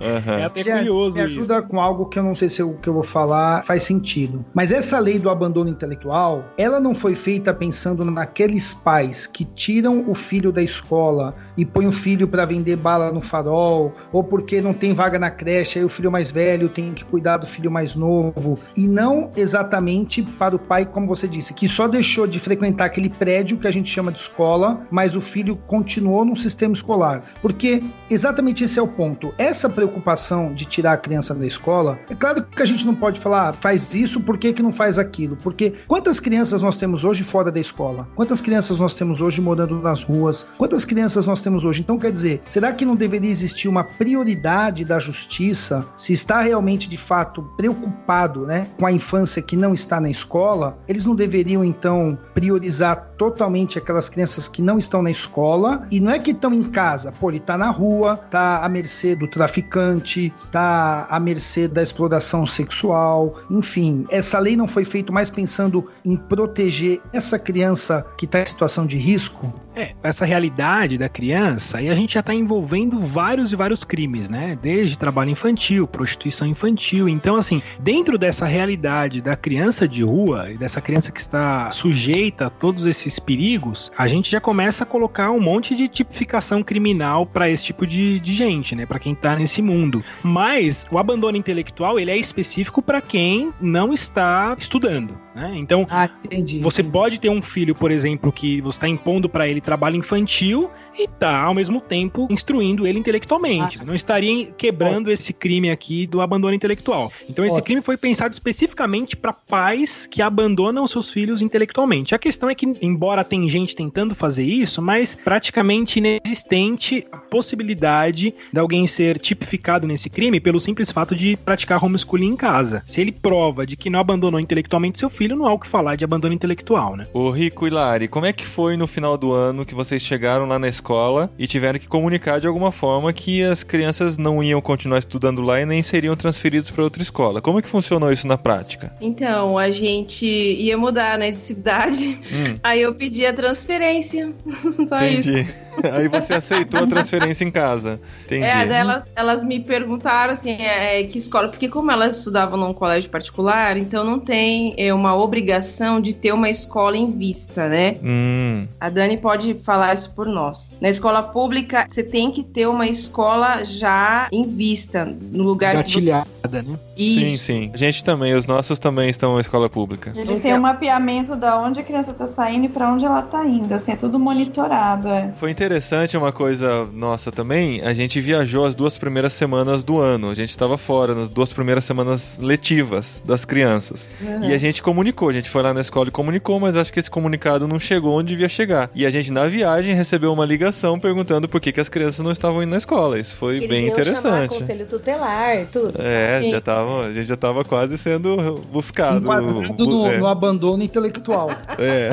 Aham. É até curioso Me isso. ajuda com algo que eu não sei se o que eu vou falar faz sentido. Mas essa lei do abandono intelectual, ela não foi feita pensando naqueles pais que tiram o filho da escola e põem o filho para vender bala no farol, ou porque não tem vaga na creche, aí o filho mais velho tem que cuidar do filho mais novo. E não exatamente para o pai, como você disse, que só deixou de frequentar aquele prédio que a gente chama de escola, mas o filho continuou no sistema escolar. Porque exatamente esse é o ponto. Essa preocupação de tirar a criança da escola, é claro que a gente não pode falar, ah, faz isso, por que, que não faz aquilo? Porque quantas crianças nós temos hoje fora da escola? Quantas crianças nós temos hoje morando nas ruas? Quantas crianças nós temos hoje? Então, quer dizer, será que não deveria existir uma prioridade da justiça, se está realmente de fato preocupado né, com a infância que não está na escola, eles não deveriam então priorizar totalmente aquelas crianças que não estão na escola e não é que estão em casa, pô, ele tá na rua, tá à mercê do traficante, tá à mercê da exploração sexual, enfim, essa lei não foi feita mais pensando em proteger essa criança que está em situação de risco? É, essa realidade da criança, aí a gente já tá envolvendo vários e vários crimes, né? Desde trabalho infantil, prostituição infantil. Então, assim, dentro dessa realidade da criança de rua e dessa criança que está sujeita a todos esses perigos, a gente já começa a colocar um monte de tipificação criminal para esse tipo de, de gente, né? Para quem tá nesse mundo. Mas o abandono intelectual, ele é específico para quem não está estudando, né? Então, Ah, entendi. você pode ter um filho, por exemplo, que você está impondo para ele trabalho infantil e tá ao mesmo tempo instruindo ele intelectualmente. Não estaria quebrando esse crime aqui do abandono intelectual. Então esse Ótimo. crime foi pensado especificamente para pais que abandonam seus filhos intelectualmente. A questão é que embora tem gente tentando fazer isso, mas praticamente inexistente a possibilidade de alguém ser tipificado nesse crime pelo simples fato de praticar homeschooling em casa. Se ele prova de que não abandonou intelectualmente seu filho, não há o que falar de abandono intelectual, né? Ô Rico e Lari, como é que foi no final do ano que vocês chegaram lá na escola e tiveram que comunicar de alguma forma que as crianças não iam continuar estudando lá e nem seriam transferidos para outra escola? Como é que funcionou isso na prática? Então, a gente ia mudar, né, de cidade. Hum, Aí eu pedi a transferência. Só isso. Aí você aceitou a transferência em casa. Entendi. É, daí elas, elas me perguntaram assim, é, é, que escola, porque como elas estudavam num colégio particular, então não tem é, uma obrigação de ter uma escola em vista, né? Hum, A Dani pode falar isso por nós. Na escola pública, você tem que ter uma escola já em vista, no lugar que você... Gatilhada, né? sim, Isso. sim. A gente também, os nossos também estão na escola pública. Eles Então. têm um mapeamento da onde a criança tá saindo e pra onde ela tá indo. Assim, é tudo monitorado, é. Foi interessante uma coisa nossa também. A gente viajou as duas primeiras semanas do ano. A gente estava fora nas duas primeiras semanas letivas das crianças. E a gente comunicou. A gente foi lá na escola e comunicou, mas acho que esse comunicado não chegou onde devia chegar. E a gente, na viagem, recebeu uma ligação perguntando por que, que as crianças não estavam indo na escola. Isso foi Eles bem iam chamar interessante. conselho tutelar, tudo. É, Sim. já tava, a gente já tava quase sendo buscado. Enquadrado no, é. no abandono intelectual. É.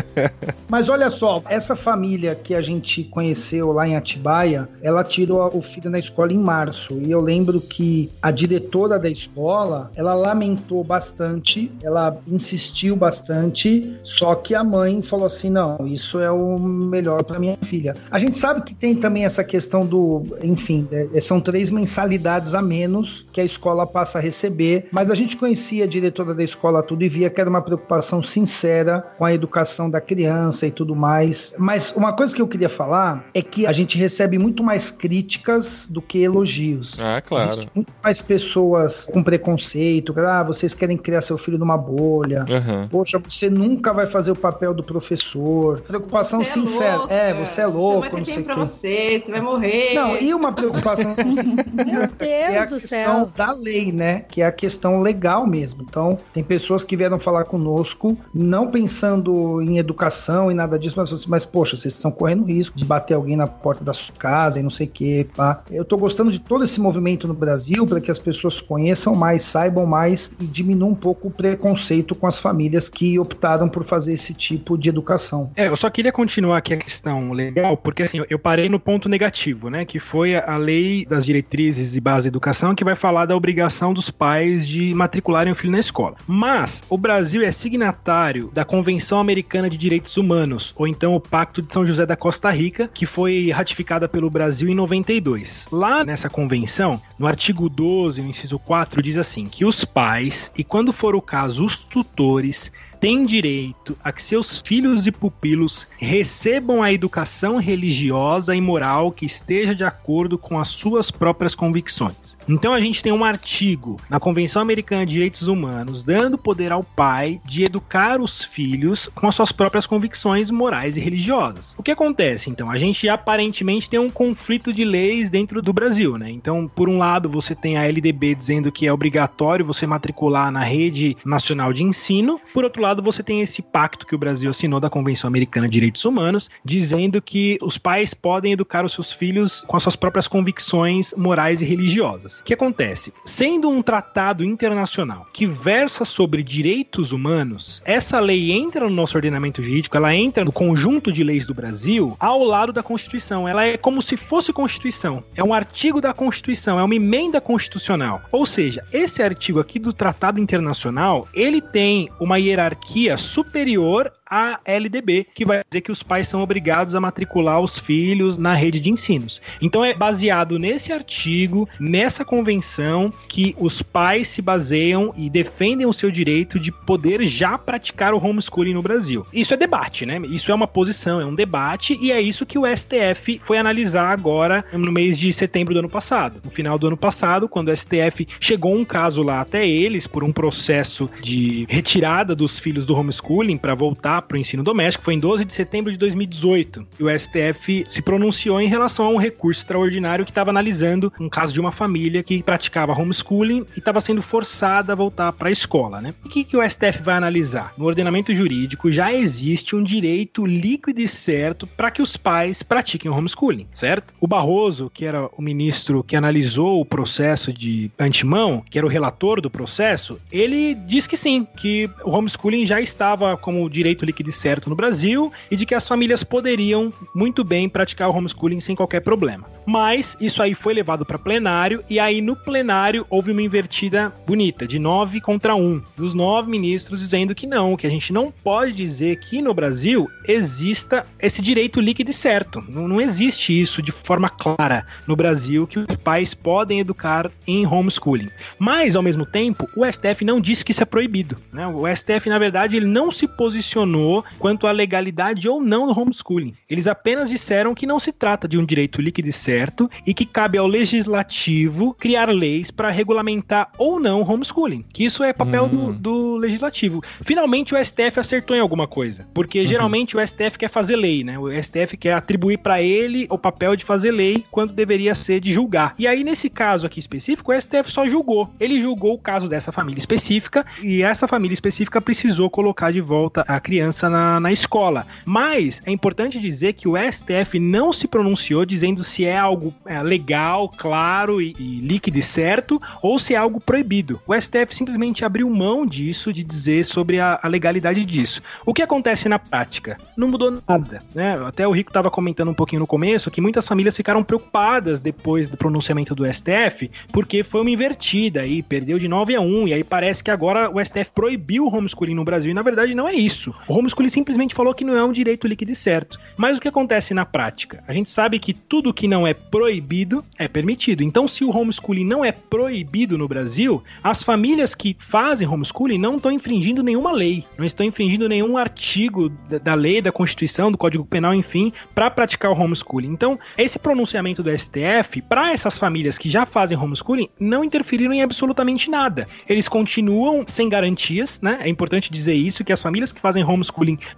Mas olha só, essa família que a gente conheceu lá em Atibaia, ela tirou o filho na escola em março. E eu lembro que a diretora da escola, ela lamentou bastante, ela insistiu bastante, só que a mãe falou assim: não, isso é o melhor para minha filha. A gente sabe que tem também essa questão do, enfim, é, são três mensalidades a menos que a escola passa a receber, mas a gente conhecia a diretora da escola tudo e via que era uma preocupação sincera com a educação da criança e tudo mais. Mas uma coisa que eu queria falar é que a gente recebe muito mais críticas do que elogios. Ah, claro. Existem muito mais pessoas com preconceito, ah, vocês querem criar seu filho numa bolha. Aham. Poxa, você nunca vai fazer o papel do professor. Preocupação Você é sincera. louca, É, você é louco, Você vai não ter sei tempo o pra quê. você, você vai morrer. Não, e uma preocupação Meu é a Deus do questão céu. da lei, né? Que é a questão legal mesmo. Então, tem pessoas que vieram falar conosco, não pensando em educação e nada disso, mas, assim, mas poxa, vocês estão correndo risco de bater alguém na porta da sua casa e não sei o pá. Eu tô gostando de todo esse movimento no Brasil para que as pessoas conheçam mais, saibam mais e diminuam um pouco o preconceito com as famílias que optaram por fazer esse tipo de educação. É, eu só queria continuar aqui a questão legal, porque assim, eu parei no ponto negativo, né? Que foi a lei das diretrizes e base da educação que vai falar da obrigação dos pais de matricularem o filho na escola. Mas o Brasil é signatário da Convenção Americana de Direitos Humanos, ou então o Pacto de São José da Costa Rica, que foi ratificada pelo Brasil em 92. Lá nessa convenção, no artigo 12, no inciso 4, diz assim: que os pais, e quando for o caso, os tutores, têm direito a que seus filhos e pupilos recebam a educação religiosa e moral que esteja de acordo com as suas próprias convicções. Então a gente tem um artigo na Convenção Americana de Direitos Humanos dando poder ao pai de educar os filhos com as suas próprias convicções morais e religiosas. O que acontece então? A gente aparentemente tem um conflito de leis dentro do Brasil, né? Então, por um lado, você tem a LDB dizendo que é obrigatório você matricular na rede nacional de ensino, por outro lado, você tem esse pacto que o Brasil assinou da Convenção Americana de Direitos Humanos, dizendo que os pais podem educar os seus filhos com as suas próprias convicções morais e religiosas. O que acontece? Sendo um tratado internacional que versa sobre direitos humanos, essa lei entra no nosso ordenamento jurídico, ela entra no conjunto de leis do Brasil ao lado da Constituição. Ela é como se fosse Constituição. É um artigo da Constituição, é uma emenda constitucional. Ou seja, esse artigo aqui do Tratado Internacional, ele tem uma hierarquia superior à LDB, que vai dizer que os pais são obrigados a matricular os filhos na rede de ensinos. Então é baseado nesse artigo, nessa convenção, que os pais se baseiam e defendem o seu direito de poder já praticar o homeschooling no Brasil. Isso é debate, né? Isso é uma posição, é um debate, e é isso que o STF foi analisar agora no mês de setembro do ano passado. No final do ano passado, quando o STF chegou um caso lá até eles por um processo de retirada dos filhos do homeschooling para voltar para o ensino doméstico, foi em 12 de setembro de 2018. E o STF se pronunciou em relação a um recurso extraordinário que estava analisando um caso de uma família que praticava homeschooling e estava sendo forçada a voltar para a escola, né? O que, que o STF vai analisar? No ordenamento jurídico já existe um direito líquido e certo para que os pais pratiquem homeschooling, certo? O Barroso, que era o ministro que analisou o processo de antemão, que era o relator do processo, ele diz que sim, que o homeschooling já estava como direito líquido e certo no Brasil e de que as famílias poderiam muito bem praticar o homeschooling sem qualquer problema. Mas isso aí foi levado para plenário e aí no plenário houve uma invertida bonita, de nove contra um, dos nove ministros dizendo que não, que a gente não pode dizer que no Brasil exista esse direito líquido e certo. Não, não existe isso de forma clara no Brasil que os pais podem educar em homeschooling. Mas, ao mesmo tempo, o STF não disse que isso é proibido. Né? O STF, na verdade, ele não se posicionou opinou quanto à legalidade ou não do homeschooling. Eles apenas disseram que não se trata de um direito líquido e certo e que cabe ao legislativo criar leis para regulamentar ou não o homeschooling. Que isso é papel Hum. do, do legislativo. Finalmente o STF acertou em alguma coisa, porque geralmente o STF quer fazer lei, né? O STF quer atribuir para ele o papel de fazer lei quando deveria ser de julgar. E aí nesse caso aqui específico, o STF só julgou. Ele julgou o caso dessa família específica e essa família específica precisou colocar de volta a criança na, na escola. Mas é importante dizer que o STF não se pronunciou dizendo se é algo é, legal, claro e, e líquido e certo ou se é algo proibido. O STF simplesmente abriu mão disso, de dizer sobre a, a legalidade disso. O que acontece na prática? Não mudou nada, né? Até o Rico estava comentando um pouquinho no começo que muitas famílias ficaram preocupadas depois do pronunciamento do STF, porque foi uma invertida aí, perdeu de 9 a 1, e aí parece que agora o STF proibiu o homeschooling no Brasil, e na verdade não é isso. O homeschooling simplesmente falou que não é um direito líquido e certo. Mas o que acontece na prática? A gente sabe que tudo que não é proibido é permitido. Então, se o homeschooling não é proibido no Brasil, as famílias que fazem homeschooling não estão infringindo nenhuma lei, não estão infringindo nenhum artigo da, lei, da Constituição, do Código Penal, enfim, para praticar o homeschooling. Então, esse pronunciamento do STF, para essas famílias que já fazem homeschooling, não interferiram em absolutamente nada. Eles continuam sem garantias, né? É importante dizer isso, que as famílias que fazem homeschooling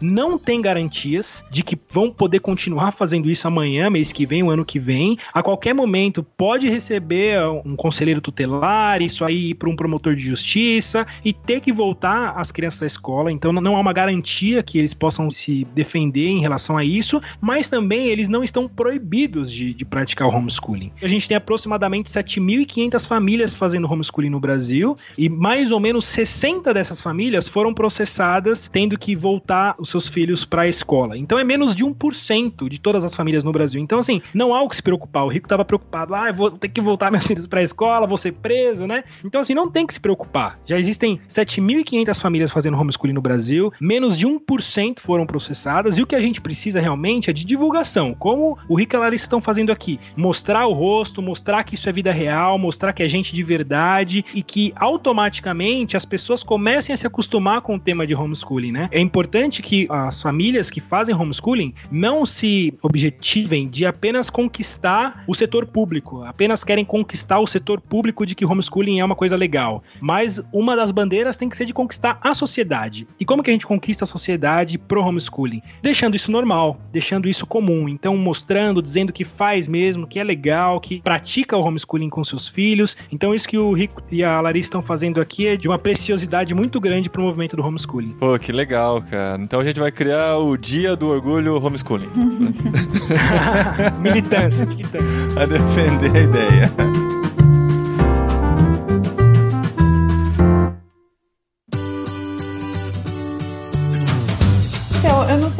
não têm garantias de que vão poder continuar fazendo isso amanhã, mês que vem, o ano que vem. A qualquer momento pode receber um conselheiro tutelar, isso aí ir para um promotor de justiça e ter que voltar as crianças à escola. Então não há uma garantia que eles possam se defender em relação a isso, mas também eles não estão proibidos de, de praticar o homeschooling. A gente tem aproximadamente 7.500 famílias fazendo homeschooling no Brasil e mais ou menos 60 dessas famílias foram processadas tendo que voltar os seus filhos para a escola. Então é menos de 1% de todas as famílias no Brasil. Então assim, não há o que se preocupar. O Rico estava preocupado, ah, eu vou ter que voltar meus filhos para a escola, vou ser preso, né? Então assim, não tem que se preocupar. Já existem 7.500 famílias fazendo homeschooling no Brasil, menos de 1% foram processadas e o que a gente precisa realmente é de divulgação, como o Rico e a Larissa estão fazendo aqui. Mostrar o rosto, mostrar que isso é vida real, mostrar que é gente de verdade e que automaticamente as pessoas comecem a se acostumar com o tema de homeschooling, né? É importante que as famílias que fazem homeschooling não se objetivem de apenas conquistar o setor público, apenas querem conquistar o setor público de que homeschooling é uma coisa legal. Mas uma das bandeiras tem que ser de conquistar a sociedade. E como que a gente conquista a sociedade pro homeschooling? Deixando isso normal, deixando isso comum. Então, mostrando, dizendo que faz mesmo, que é legal, que pratica o homeschooling com seus filhos. Então, isso que o Rico e a Larissa estão fazendo aqui é de uma preciosidade muito grande pro movimento do homeschooling. Pô, que legal, cara. Então a gente vai criar o Dia do Orgulho Homeschooling. militância, militância. a defender a ideia.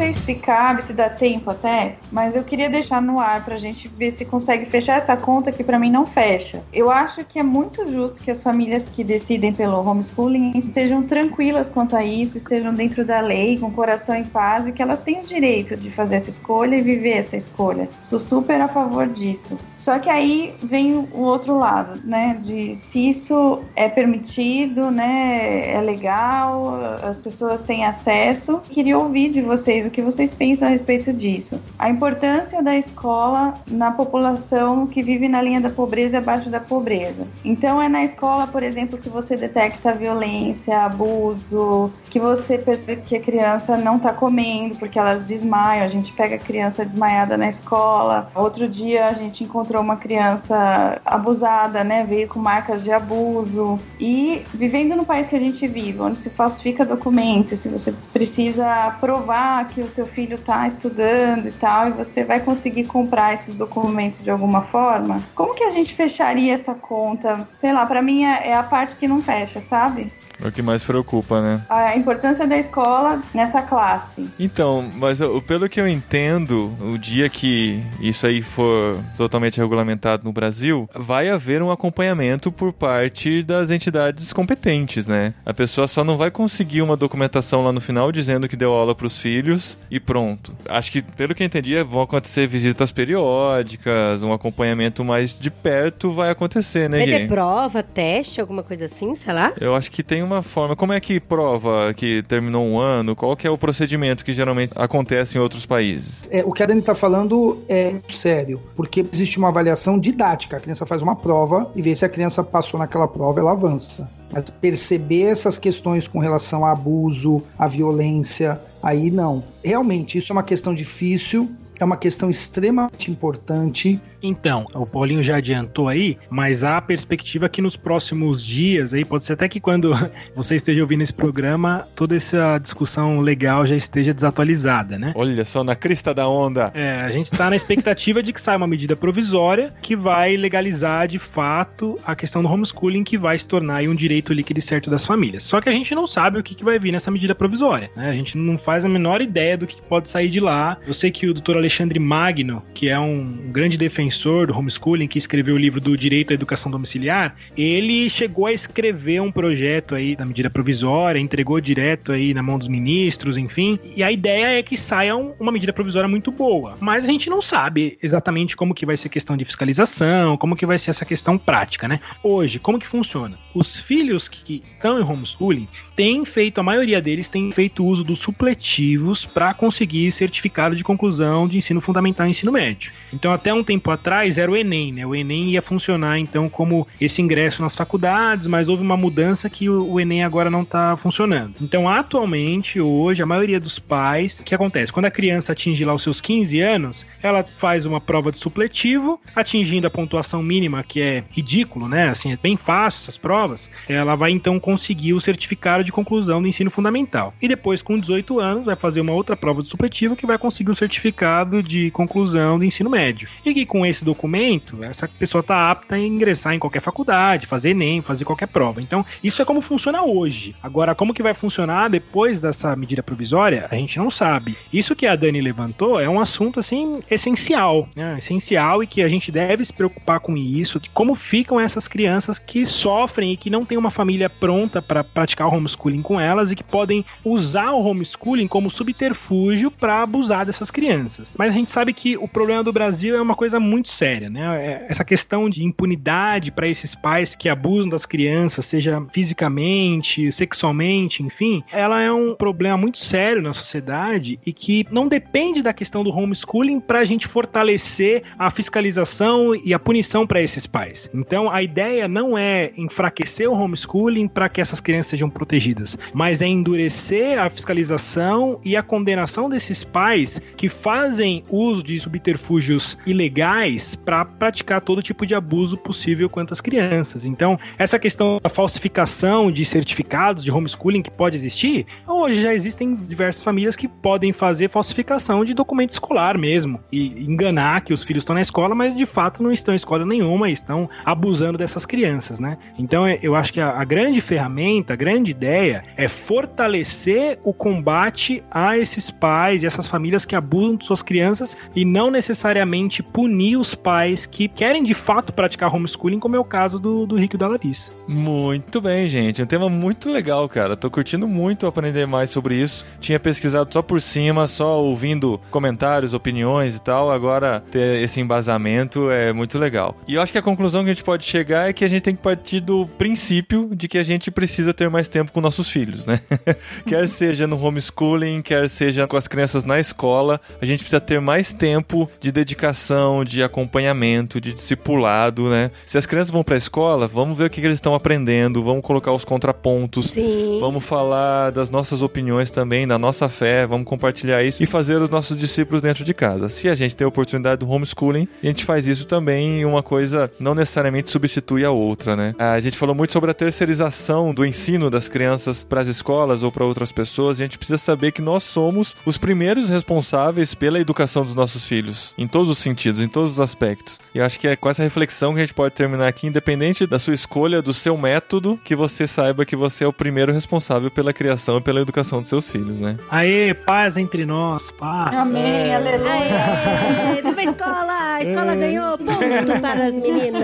Sei se cabe, se dá tempo até, mas eu queria deixar no ar pra gente ver se consegue fechar essa conta que pra mim não fecha. Eu acho que é muito justo que as famílias que decidem pelo homeschooling estejam tranquilas quanto a isso, estejam dentro da lei, com coração em paz e que elas têm o direito de fazer essa escolha e viver essa escolha. Sou super a favor disso. Só que aí vem o outro lado, né, de se isso é permitido, né, é legal, as pessoas têm acesso. Queria ouvir de vocês o que vocês pensam a respeito disso. A importância da escola na população que vive na linha da pobreza e abaixo da pobreza. Então é na escola, por exemplo, que você detecta violência, abuso, que você percebe que a criança não está comendo porque elas desmaiam. A gente pega a criança desmaiada na escola. Outro dia a gente encontrou uma criança abusada, né? Veio com marcas de abuso. E vivendo no país que a gente vive, onde se falsifica documentos, se você precisa provar que o teu filho está estudando e tal, e você vai conseguir comprar esses documentos de alguma forma, como que a gente fecharia essa conta? Sei lá, para mim é, é a parte que não fecha, sabe? É o que mais preocupa, né? A importância da escola nessa classe. Então, mas eu- pelo que eu entendo, o dia que isso aí for totalmente regulamentado no Brasil, vai haver um acompanhamento por parte das entidades competentes, né? A pessoa só não vai conseguir uma documentação lá no final dizendo que deu aula pros filhos e pronto. Acho que, pelo que eu entendi, vão acontecer visitas periódicas, um acompanhamento mais de perto vai acontecer, né, Vai ter prova, teste, alguma coisa assim, sei lá? Eu acho que tem mesma forma. Como é que prova que terminou um ano? Qual que é o procedimento que geralmente acontece em outros países? É, o que a Dani está falando é sério, porque existe uma avaliação didática. A criança faz uma prova e vê se a criança passou naquela prova, ela avança. Mas perceber essas questões com relação a abuso, a violência, aí não. Realmente, isso é uma questão difícil, é uma questão extremamente importante. Então, o Paulinho já adiantou aí, mas há a perspectiva que nos próximos dias, aí pode ser até que quando você esteja ouvindo esse programa, toda essa discussão legal já esteja desatualizada, né? Olha só, na crista da onda. É, a gente está na expectativa de que saia uma medida provisória que vai legalizar de fato a questão do homeschooling, que vai se tornar um direito líquido e certo das famílias. Só que a gente não sabe o que, que vai vir nessa medida provisória, né? A gente não faz a menor ideia do que pode sair de lá. Eu sei que o doutor Alexandre Magno, que é um grande defensor do homeschooling, que escreveu o livro do Direito à Educação Domiciliar, ele chegou a escrever um projeto aí da medida provisória, entregou direto aí na mão dos ministros, enfim. E a ideia é que saia uma medida provisória muito boa. Mas a gente não sabe exatamente como que vai ser a questão de fiscalização, como que vai ser essa questão prática, né? Hoje, como que funciona? Os filhos que estão em homeschooling têm feito, a maioria deles tem feito uso dos supletivos para conseguir certificado de conclusão de ensino fundamental e ensino médio. Então, até um tempo atrás era o Enem, né? O Enem ia funcionar então como esse ingresso nas faculdades, mas houve uma mudança que o, Enem agora não está funcionando. Então, atualmente, hoje, a maioria dos pais, o que acontece? Quando a criança atinge lá os seus 15 anos, ela faz uma prova de supletivo, atingindo a pontuação mínima, que é ridículo, né? Assim, é bem fácil essas provas. Ela vai então conseguir o certificado de conclusão do ensino fundamental. E depois, com 18 anos, vai fazer uma outra prova de supletivo que vai conseguir o certificado de conclusão do ensino médio. E que com esse documento, essa pessoa está apta a ingressar em qualquer faculdade, fazer Enem, fazer qualquer prova. Então, isso é como funciona hoje. Agora, como que vai funcionar depois dessa medida provisória, a gente não sabe. Isso que a Dani levantou é um assunto, assim, essencial, né? Essencial e que a gente deve se preocupar com isso, de como ficam essas crianças que sofrem e que não têm uma família pronta para praticar o homeschooling com elas e que podem usar o homeschooling como subterfúgio para abusar dessas crianças. Mas a gente sabe que o problema do Brasil é uma coisa muito séria, né? É essa questão de impunidade para esses pais que abusam das crianças, seja fisicamente, sexualmente, enfim, ela é um problema muito sério na sociedade e que não depende da questão do homeschooling para a gente fortalecer a fiscalização e a punição para esses pais. Então, a ideia não é enfraquecer o homeschooling para que essas crianças sejam protegidas, mas é endurecer a fiscalização e a condenação desses pais que fazem uso de subterfúgios ilegais para praticar todo tipo de abuso possível quanto às crianças. Então, essa questão da falsificação de certificados de homeschooling que pode existir, hoje já existem diversas famílias que podem fazer falsificação de documento escolar mesmo e enganar que os filhos estão na escola, mas de fato não estão em escola nenhuma e estão abusando dessas crianças, né? Então, eu acho que a, a grande ferramenta, a grande ideia é fortalecer o combate a esses pais e essas famílias que abusam de suas crianças e não necessariamente punir os pais que querem de fato praticar homeschooling, como é o caso do, do Rico e da Larissa. Muito bem, gente. Um tema muito legal, cara. Tô curtindo muito aprender mais sobre isso. Tinha pesquisado só por cima, só ouvindo comentários, opiniões e tal. Agora ter esse embasamento é muito legal. E eu acho que a conclusão que a gente pode chegar é que a gente tem que partir do princípio de que a gente precisa ter mais tempo com nossos filhos, né? quer seja no homeschooling, quer seja com as crianças na escola, a gente precisa ter mais tempo de dedicação, de acompanhamento, de discipulado, né? Se as crianças vão para a escola, vamos ver o que, que eles estão aprendendo, vamos colocar os contrapontos, Sim. vamos falar das nossas opiniões também, da nossa fé, vamos compartilhar isso e fazer os nossos discípulos dentro de casa. Se a gente tem a oportunidade do homeschooling, a gente faz isso também e uma coisa não necessariamente substitui a outra, né? A gente falou muito sobre a terceirização do ensino das crianças para as escolas ou para outras pessoas. A gente precisa saber que nós somos os primeiros responsáveis pela educação dos nossos filhos, em todos os sentidos, em todos os aspectos. E eu acho que é com essa reflexão que a gente pode terminar aqui, independente da sua escolha, do seu método, que você saiba que você é o primeiro responsável pela criação e pela educação dos seus filhos, né? Aê, paz entre nós, paz. Amém, aleluia. Aê, viva a escola! escola ganhou ponto para as meninas.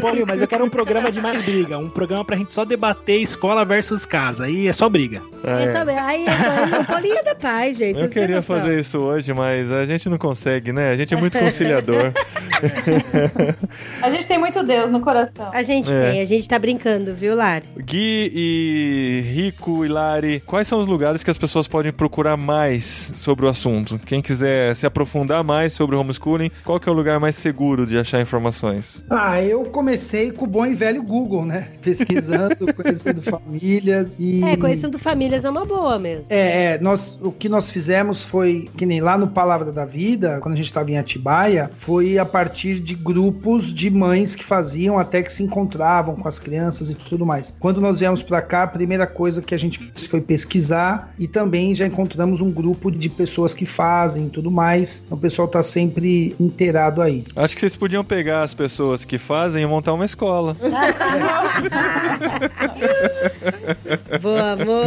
Paulinho, mas eu quero um programa de mais briga. Um programa pra gente só debater escola versus casa. Aí é só briga. É, sabe, aí o Paulinho é da paz, gente. Eu queria fazer isso hoje, mas a gente não consegue, né? A gente é muito conciliador. A gente tem muito Deus no coração. A gente É. tem, a gente tá brincando, viu, Lari? Gui e Rico e Lari, quais são os lugares que as pessoas podem procurar mais sobre o assunto? Quem quiser se aprofundar mais sobre o homeschooling, qual que é o lugar mais seguro de achar informações? Ah, eu comecei com o bom e velho Google, né? Pesquisando, conhecendo famílias e. É, conhecendo famílias é uma boa mesmo. É, é, nós, o que nós fizemos foi, que nem lá no Palavra da Vida, quando a gente estava em Atibaia, foi a partir de grupos de mães que faziam até que se encontravam com as crianças e tudo mais. Quando nós viemos para cá, a primeira coisa que a gente fez foi pesquisar e também já encontramos um grupo de pessoas que fazem e tudo mais. Então o pessoal tá sempre inteirado aí. Acho que vocês podiam pegar as pessoas que fazem e montar uma escola. Boa, amor.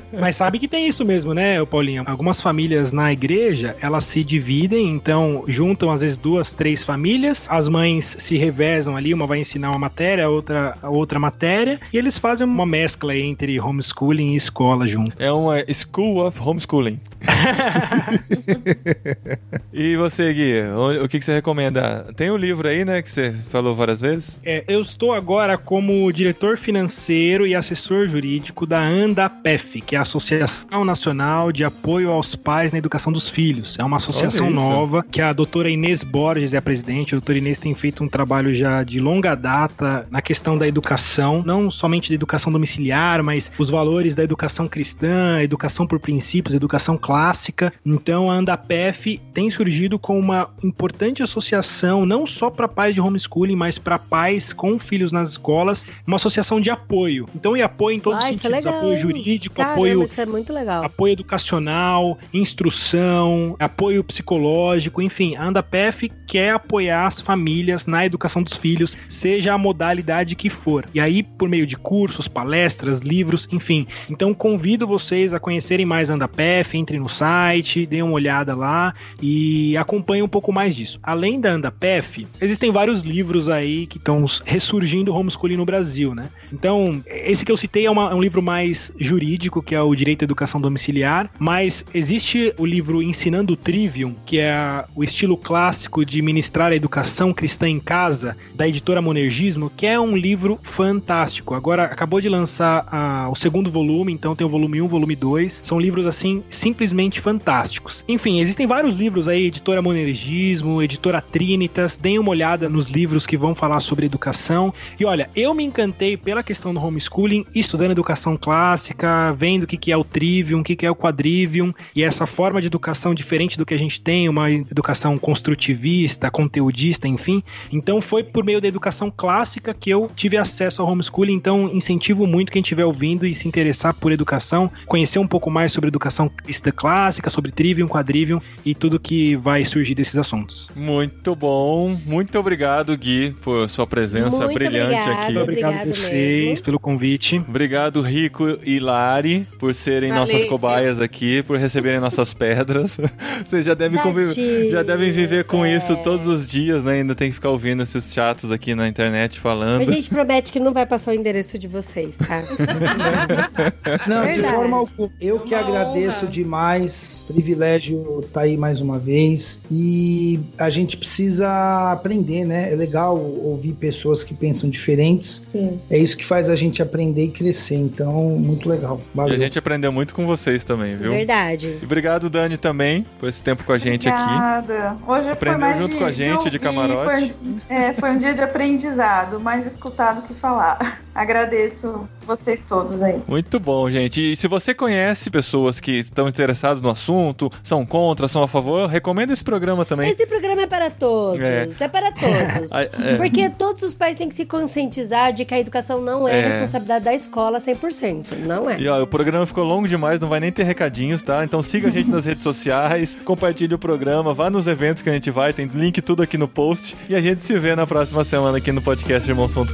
Mas sabe que tem isso mesmo, né, Paulinho? Algumas famílias na igreja, elas se dividem, então juntam às vezes duas, três famílias, as mães se revezam ali, uma vai ensinar uma matéria, a outra a outra matéria, e eles fazem uma mescla aí entre homeschooling e escola junto. É uma School of Homeschooling. e você, Gui, o que você recomenda? Tem um livro aí, né, que você falou várias vezes? É, eu estou agora como diretor financeiro e assessor jurídico da ANDAPEF, que é a Associação Nacional de Apoio aos Pais na Educação dos Filhos. É uma associação nova que a doutora Inês Borges é a presidente. A doutora Inês tem feito um trabalho já de longa data na questão da educação, não somente da educação domiciliar, mas os valores da educação cristã, educação por princípios, educação clássica. Então a ANDAPEF tem surgido como uma importante associação, não só para pais de homeschooling, mas para pais com filhos nas escolas, uma associação de apoio. Então, e apoio em todos Ah, os isso é sentidos: legal, apoio jurídico, Caramba, apoio isso é muito legal. apoio educacional, instrução, apoio psicológico, enfim, a Andapef quer apoiar as famílias na educação dos filhos, seja a modalidade que for. E aí, por meio de cursos, palestras, livros, enfim. Então, convido vocês a conhecerem mais a Andapef, entrem no site, deem uma olhada lá e acompanhem um pouco mais disso. Além da Andapef, existem vários livros aí que estão ressurgindo o homeschooling no Brasil, né? Então, esse que eu citei é, uma- é um livro mais jurídico, que é o Direito à Educação Domiciliar, mas existe o livro Ensinando o Trivium, que é a- o estilo clássico de ministrar a educação cristã em casa, da editora Monergismo, que é um livro fantástico. Agora, acabou de lançar ah, o segundo volume, então tem o volume 1, volume 2. São livros, assim, simplesmente fantásticos. Enfim, existem vários livros aí, editora Monergismo, editora Trinitas, deem uma olhada nos livros que vão falar sobre educação. E olha, eu me encantei pela questão do homeschooling, estudando educação clássica, vendo o que que é o trivium, o que que é o quadrivium, e essa forma de educação diferente do que a gente tem, uma educação construtivista, conteudista, enfim. Então foi por meio da educação clássica que eu tive acesso ao homeschooling, então incentivo muito quem estiver ouvindo e se interessar por educação, conhecer um pouco mais sobre educação cristã clássica, sobre trivium, quadrivium e tudo que vai surgir desses assuntos. Muito bom. Muito obrigado, Gui, por sua presença Muito brilhante obrigada. aqui. Muito obrigado a Obrigado vocês mesmo. Pelo convite. Obrigado, Rico e Lari, por serem Valeu. nossas cobaias aqui, por receberem nossas pedras. Vocês já devem, conviver, já devem viver com é. isso todos os dias, né? Ainda tem que ficar ouvindo esses chatos aqui na internet A falando. gente promete que não vai passar o endereço de vocês, tá? Não, de Verdade. forma alguma. Eu que agradeço honra. demais. Privilégio tá aí mais uma vez. E a gente precisa aprender, né? É legal ouvir pessoas que pensam diferentes. Sim. É isso que faz a gente aprender e crescer. Então, muito legal. E Valeu. a gente aprendeu muito com vocês também, viu? Verdade. E obrigado, Dani, também, por esse tempo com a gente aqui. Obrigada. Hoje Aprendeu foi mais junto de, com a gente, de ouvir, camarote. Foi, é, foi um dia de aprendizado, mais escutar do que falar. Agradeço vocês todos aí. Muito bom, gente. E se você conhece pessoas que estão interessadas no assunto, são contra, são a favor, recomenda esse programa também. Esse programa é para todos. É. É, para todos. É. Porque todos os pais têm que se conscientizar de que a educação não é, É. responsabilidade da escola 100%. Não é. E ó, o programa ficou longo demais, não vai nem ter recadinhos, tá? Então siga a gente nas redes sociais, compartilhe o programa, vá nos eventos que a gente vai, tem link tudo aqui no post. E a gente se vê na próxima semana aqui no podcast irmãos.com.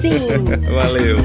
Sim. Valeu!